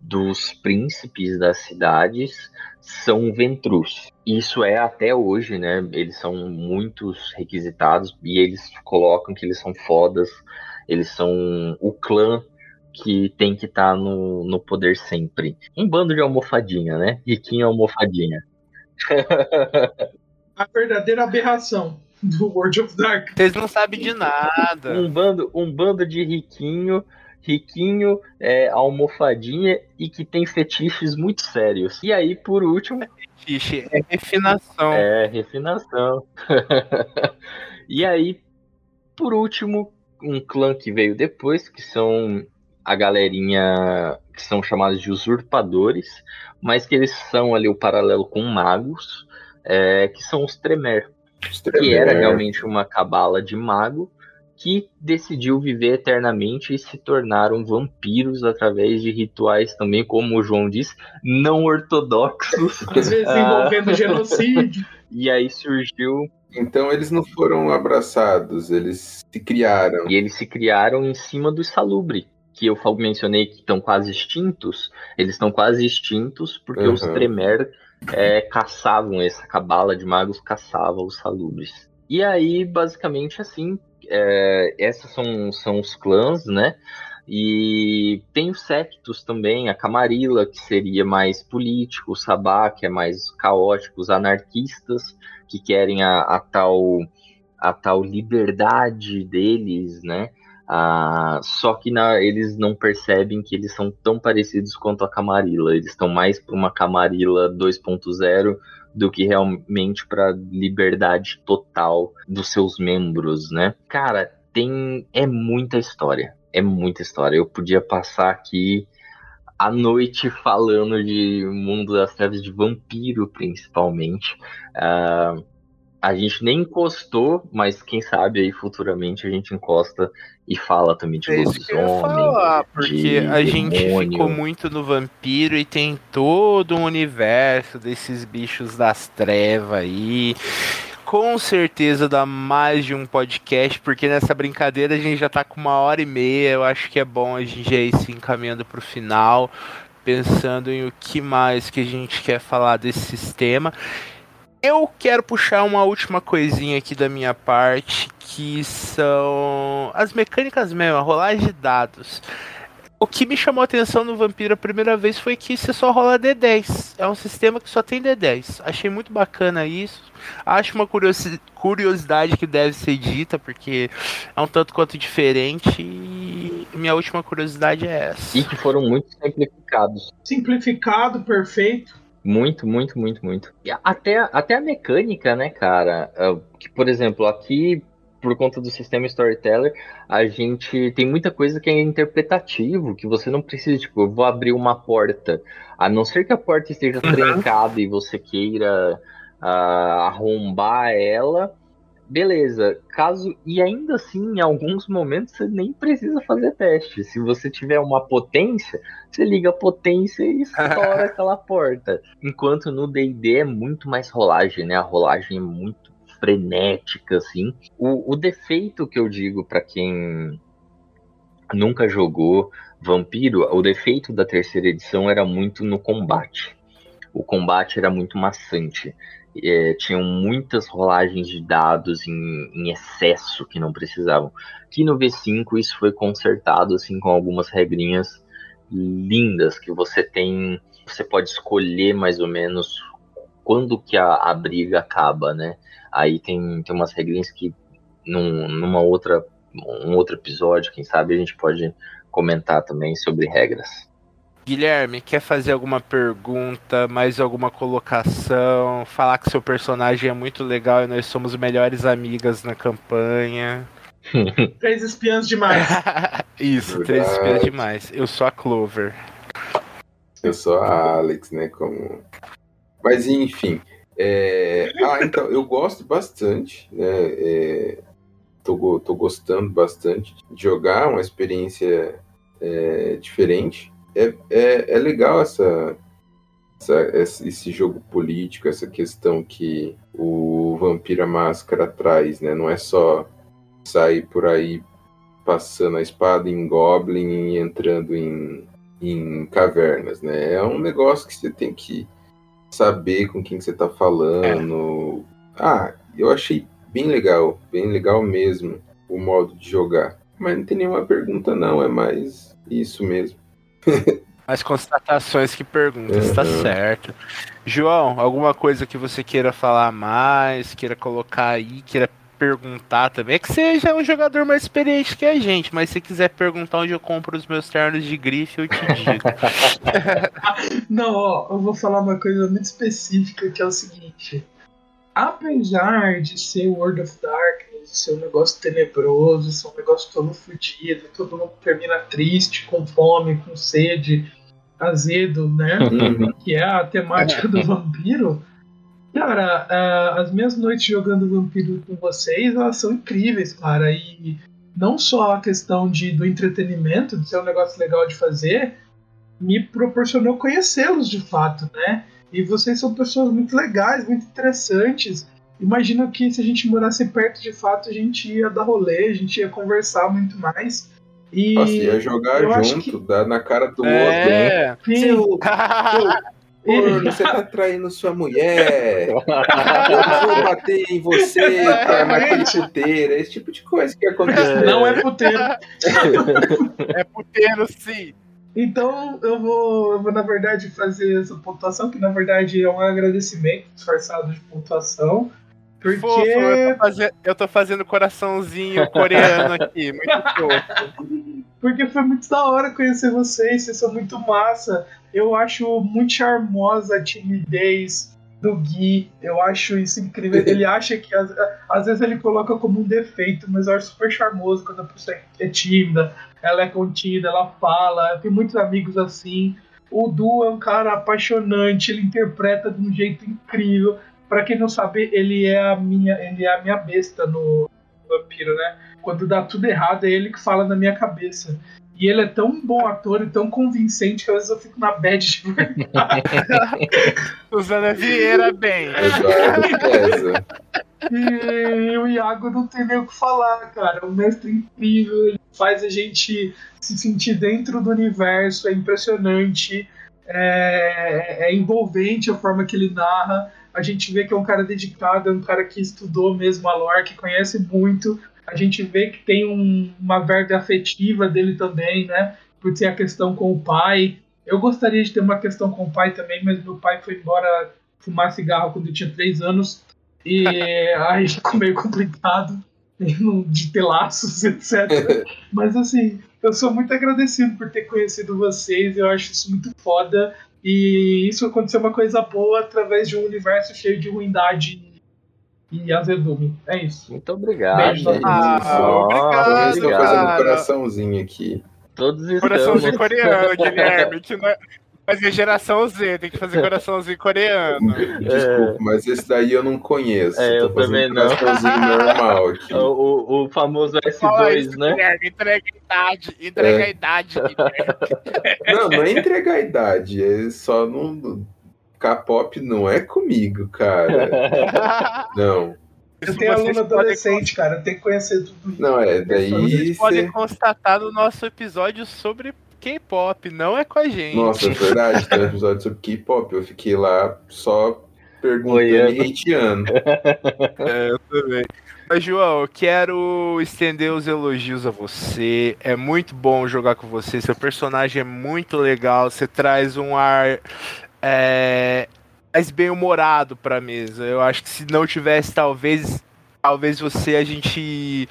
dos príncipes das cidades são Ventrus. Isso é até hoje, né? Eles são muitos requisitados e eles colocam que eles são fodas, eles são o clã que tem que estar tá no, no poder sempre. Um bando de almofadinha, né? Riquinho almofadinha. A verdadeira aberração do World of Dark. Vocês não sabem de nada. Um bando, um bando de riquinho riquinho, é, almofadinha e que tem fetiches muito sérios. E aí, por último. Fetiche, é refinação. É, refinação. e aí, por último, um clã que veio depois, que são a galerinha que são chamados de usurpadores, mas que eles são ali o paralelo com magos, é, que são os Tremer, os Tremer. que era realmente uma cabala de mago, que decidiu viver eternamente e se tornaram vampiros através de rituais também, como o João diz, não ortodoxos. Às vezes envolvendo genocídio. E aí surgiu. Então eles não foram abraçados, eles se criaram. E eles se criaram em cima do salubre, que eu mencionei que estão quase extintos. Eles estão quase extintos porque uhum. os Tremer é, caçavam essa cabala de magos, caçavam os salubres. E aí, basicamente, assim, é, esses são, são os clãs, né? E tem os sectos também, a Camarilla, que seria mais político, o Sabá, que é mais caótico, os anarquistas, que querem a, a tal, a tal liberdade deles, né? Ah, só que na, eles não percebem que eles são tão parecidos quanto a Camarilla. Eles estão mais para uma Camarilla 2.0 do que realmente para liberdade total dos seus membros, né? Cara, tem é muita história, é muita história. Eu podia passar aqui a noite falando de mundo das trevas de vampiro, principalmente. Uh, a gente nem encostou, mas quem sabe aí futuramente a gente encosta e fala também de é lobisomem. porque de a gente ficou muito no vampiro e tem todo um universo desses bichos das trevas aí. Com certeza dá mais de um podcast, porque nessa brincadeira a gente já tá com uma hora e meia. Eu acho que é bom a gente ir se encaminhando pro final, pensando em o que mais que a gente quer falar desse sistema. Eu quero puxar uma última coisinha aqui da minha parte, que são as mecânicas mesmo, a rolagem de dados. O que me chamou a atenção no Vampiro a primeira vez foi que você só rola D10. É um sistema que só tem D10. Achei muito bacana isso. Acho uma curiosidade que deve ser dita, porque é um tanto quanto diferente. E minha última curiosidade é essa. E que foram muito simplificados. Simplificado, perfeito. Muito, muito, muito, muito. E até, até a mecânica, né, cara? É, que, por exemplo, aqui, por conta do sistema Storyteller, a gente tem muita coisa que é interpretativo, que você não precisa, tipo, eu vou abrir uma porta. A não ser que a porta esteja uhum. trancada e você queira uh, arrombar ela, beleza. Caso e ainda assim, em alguns momentos você nem precisa fazer teste. Se você tiver uma potência, você liga a potência e estoura aquela porta. Enquanto no D&D é muito mais rolagem, né? A rolagem é muito frenética assim. O, o defeito que eu digo para quem nunca jogou Vampiro, o defeito da terceira edição era muito no combate. O combate era muito maçante é, tinham muitas rolagens de dados em, em, excesso que não precisavam. Aqui no V5 isso foi consertado assim com algumas regrinhas lindas que você tem, você pode escolher mais ou menos quando que a, a briga acaba, né? Aí tem, tem umas regrinhas que num, numa outra um outro episódio, quem sabe a gente pode comentar também sobre regras. Guilherme, quer fazer alguma pergunta, mais alguma colocação? Falar que seu personagem é muito legal e nós somos melhores amigas na campanha. três espiãs demais. Isso, Verdade. três espiãs demais. Eu sou a Clover. Eu sou a Alex, né? Como... Mas enfim. É... Ah, então, eu gosto bastante, né? É... Tô, tô gostando bastante de jogar, uma experiência é, diferente é, é, é legal essa, essa, esse jogo político, essa questão que o Vampira Máscara traz, né? Não é só sair por aí passando a espada em Goblin e entrando em, em cavernas, né? É um negócio que você tem que saber com quem você está falando. É. Ah, eu achei bem legal, bem legal mesmo o modo de jogar. Mas não tem nenhuma pergunta não, é mais isso mesmo. As constatações que perguntas, uhum. tá certo. João, alguma coisa que você queira falar mais, queira colocar aí, queira perguntar também. É que você já é um jogador mais experiente que a gente, mas se quiser perguntar onde eu compro os meus ternos de grife, eu te digo. Não, ó, eu vou falar uma coisa muito específica que é o seguinte. Apesar de ser World of Darkness, ser um negócio tenebroso, ser um negócio todo fodido, todo mundo termina triste, com fome, com sede, azedo, né? Uhum. que é a temática do vampiro. Cara, uh, as minhas noites jogando vampiro com vocês, elas são incríveis, cara. E não só a questão de, do entretenimento, de ser um negócio legal de fazer, me proporcionou conhecê-los de fato, né? E vocês são pessoas muito legais, muito interessantes. Imagino que se a gente morasse perto de fato, a gente ia dar rolê, a gente ia conversar muito mais. E Nossa, ia jogar junto, que... dar na cara do é, outro. Seu, Corno, você tá traindo sua mulher. Eu vou bater em você, cara, naquele puteiro. Esse tipo de coisa que acontece. Não é puteiro. é puteiro, sim. Então eu vou, eu vou, na verdade, fazer essa pontuação, que na verdade é um agradecimento disfarçado de pontuação Porque... Fofo, eu, tô fazendo, eu tô fazendo coraçãozinho coreano aqui, muito fofo. Porque foi muito da hora conhecer vocês, vocês são muito massa. Eu acho muito charmosa a timidez do Gui. Eu acho isso incrível. Ele acha que às, às, vezes ele coloca como um defeito, mas eu acho super charmoso quando a pessoa é tímida, ela é contida, ela fala. Eu tenho muitos amigos assim. O Du é um cara apaixonante, ele interpreta de um jeito incrível. Para quem não sabe, ele é a minha, ele é a minha besta no Vampiro, né? Quando dá tudo errado, é ele que fala na minha cabeça. E ele é tão bom ator e tão convincente que às vezes eu fico na bad de verdade. Susana Vieira bem. E o Iago não tem nem o que falar, cara. É um mestre incrível, ele faz a gente se sentir dentro do universo, é impressionante, é, é envolvente a forma que ele narra. A gente vê que é um cara dedicado, é um cara que estudou mesmo a lore, que conhece muito, a gente vê que tem um, uma verga afetiva dele também, né? Por ser a questão com o pai. Eu gostaria de ter uma questão com o pai também, mas meu pai foi embora fumar cigarro quando eu tinha três anos. E aí ficou meio complicado de ter laços, etc. Mas assim, eu sou muito agradecido por ter conhecido vocês. Eu acho isso muito foda. E isso aconteceu uma coisa boa através de um universo cheio de ruindade e azedume. É isso. Muito obrigado. Beijo, ah, obrigado. Estou fazendo coraçãozinho aqui. Todos estamos. Coraçãozinho coreano, Guilherme. Que não é... Fazer geração Z, tem que fazer coraçãozinho coreano. Desculpa, é. mas esse daí eu não conheço. É, eu também não. Coraçãozinho normal aqui. O, o, o famoso S2, isso, né? Guilherme, entrega a idade, entrega é. a idade. Não, não é entregar a idade, é só não K-pop não é comigo, cara. não. Eu tenho aluno adolescente, cara. Tem que conhecer tudo. Não, é, daí. Vocês podem constatar no nosso episódio sobre K-pop, não é com a gente. Nossa, é verdade, tem um episódio sobre K-pop. Eu fiquei lá só perguntando e hateando. é, eu também. Mas, João, eu quero estender os elogios a você. É muito bom jogar com você. Seu personagem é muito legal. Você traz um ar é, mais bem humorado pra mesa. Eu acho que se não tivesse, talvez, talvez você a gente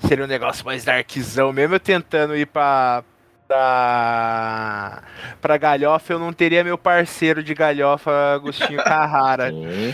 seria um negócio mais darkzão, mesmo eu tentando ir pra, pra, pra galhofa, eu não teria meu parceiro de galhofa, Agostinho Carrara.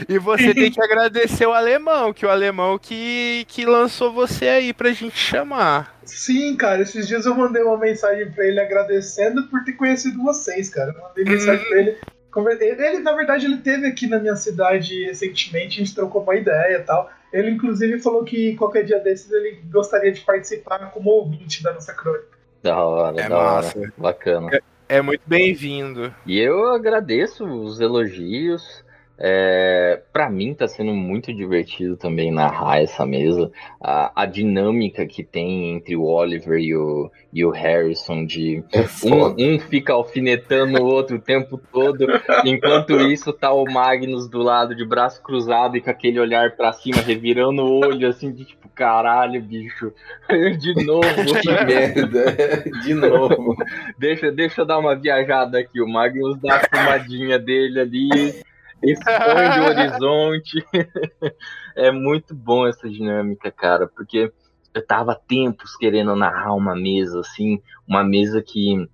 e você tem que agradecer o alemão, que o alemão que, que lançou você aí pra gente chamar. Sim, cara, esses dias eu mandei uma mensagem pra ele agradecendo por ter conhecido vocês, cara. Eu mandei mensagem pra ele ele, na verdade, ele teve aqui na minha cidade recentemente, a gente trocou uma ideia e tal. Ele, inclusive, falou que qualquer dia desses ele gostaria de participar como ouvinte da nossa crônica. Da hora, é da massa. hora. Bacana. É, é muito bem-vindo. E eu agradeço os elogios. É, para mim tá sendo muito divertido também narrar essa mesa. A, a, dinâmica que tem entre o Oliver e o, e o Harrison de é um, um, fica alfinetando o outro o tempo todo, enquanto isso tá o Magnus do lado de braço cruzado e com aquele olhar para cima, revirando o olho assim de tipo, caralho, bicho, de novo. que merda, de novo. deixa, deixa eu dar uma viajada aqui, o Magnus dá a fumadinha dele ali expande o horizonte. é muito bom essa dinâmica, cara, porque eu tava tempos querendo narrar uma mesa assim, uma mesa que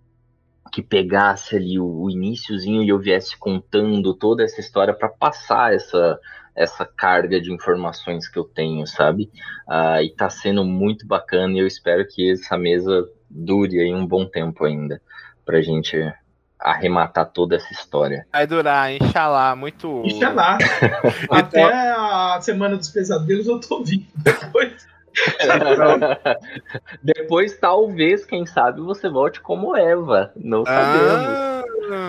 que pegasse ali o, o iníciozinho e eu viesse contando toda essa história para passar essa essa carga de informações que eu tenho, sabe? Uh, e tá sendo muito bacana e eu espero que essa mesa dure aí um bom tempo ainda pra gente arrematar toda essa história. Vai durar, Inxalá, muito. Inxalá. Até a Semana dos Pesadelos eu tô vindo depois. depois, talvez, quem sabe, você volte como Eva. Não sabemos. Ah.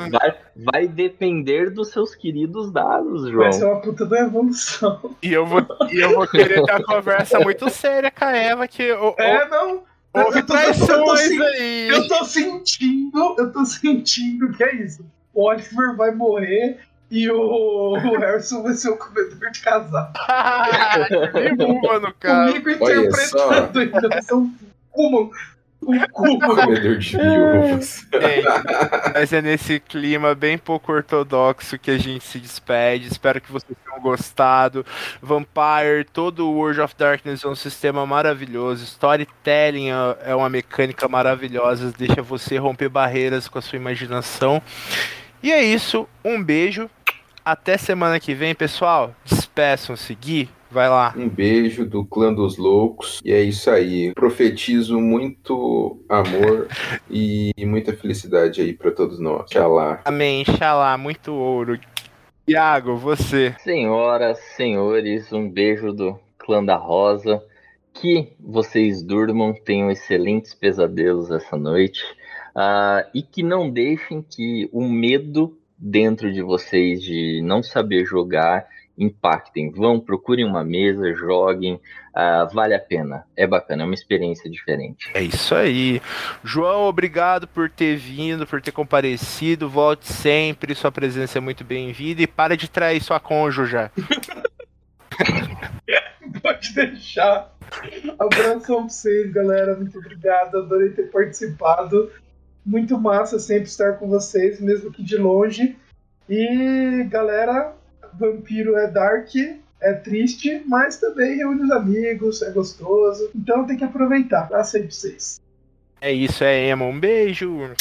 Vai, vai, depender dos seus queridos dados, João. Vai ser uma puta da evolução. E eu vou, e eu vou querer ter uma conversa muito séria com a Eva. Que, é, não. Houve traições eu tô, aí. Eu tô sentindo, eu tô sentindo que é isso. O Oliver vai morrer e o, o Harrison vai ser o comedor de casal. Me no cara. Comigo interpretando ainda, vai ser um Comedor de viúvas. mas é nesse clima bem pouco ortodoxo que a gente se despede. Espero que vocês tenham gostado. Vampire, todo o World of Darkness é um sistema maravilhoso. Storytelling é, é uma mecânica maravilhosa, deixa você romper barreiras com a sua imaginação. E é isso, um beijo. Até semana que vem, pessoal. Despeçam-se, Gui. Vai lá. Um beijo do clã dos loucos. E é isso aí. Profetizo muito amor e muita felicidade aí para todos nós. Xalá. Amém, xalá. Muito ouro. Iago, você. Senhoras, senhores, um beijo do clã da Rosa. Que vocês durmam, tenham excelentes pesadelos essa noite. Uh, e que não deixem que o medo dentro de vocês de não saber jogar impactem. Vão, procurem uma mesa, joguem, uh, vale a pena. É bacana, é uma experiência diferente. É isso aí. João, obrigado por ter vindo, por ter comparecido. Volte sempre, sua presença é muito bem-vinda e para de trair sua cônjuge. Pode deixar. Abração pra vocês, galera. Muito obrigado. Adorei ter participado. Muito massa sempre estar com vocês, mesmo que de longe. E galera, vampiro é dark, é triste, mas também reúne os amigos, é gostoso. Então tem que aproveitar. Pra vocês. É isso, é Emo. Um beijo.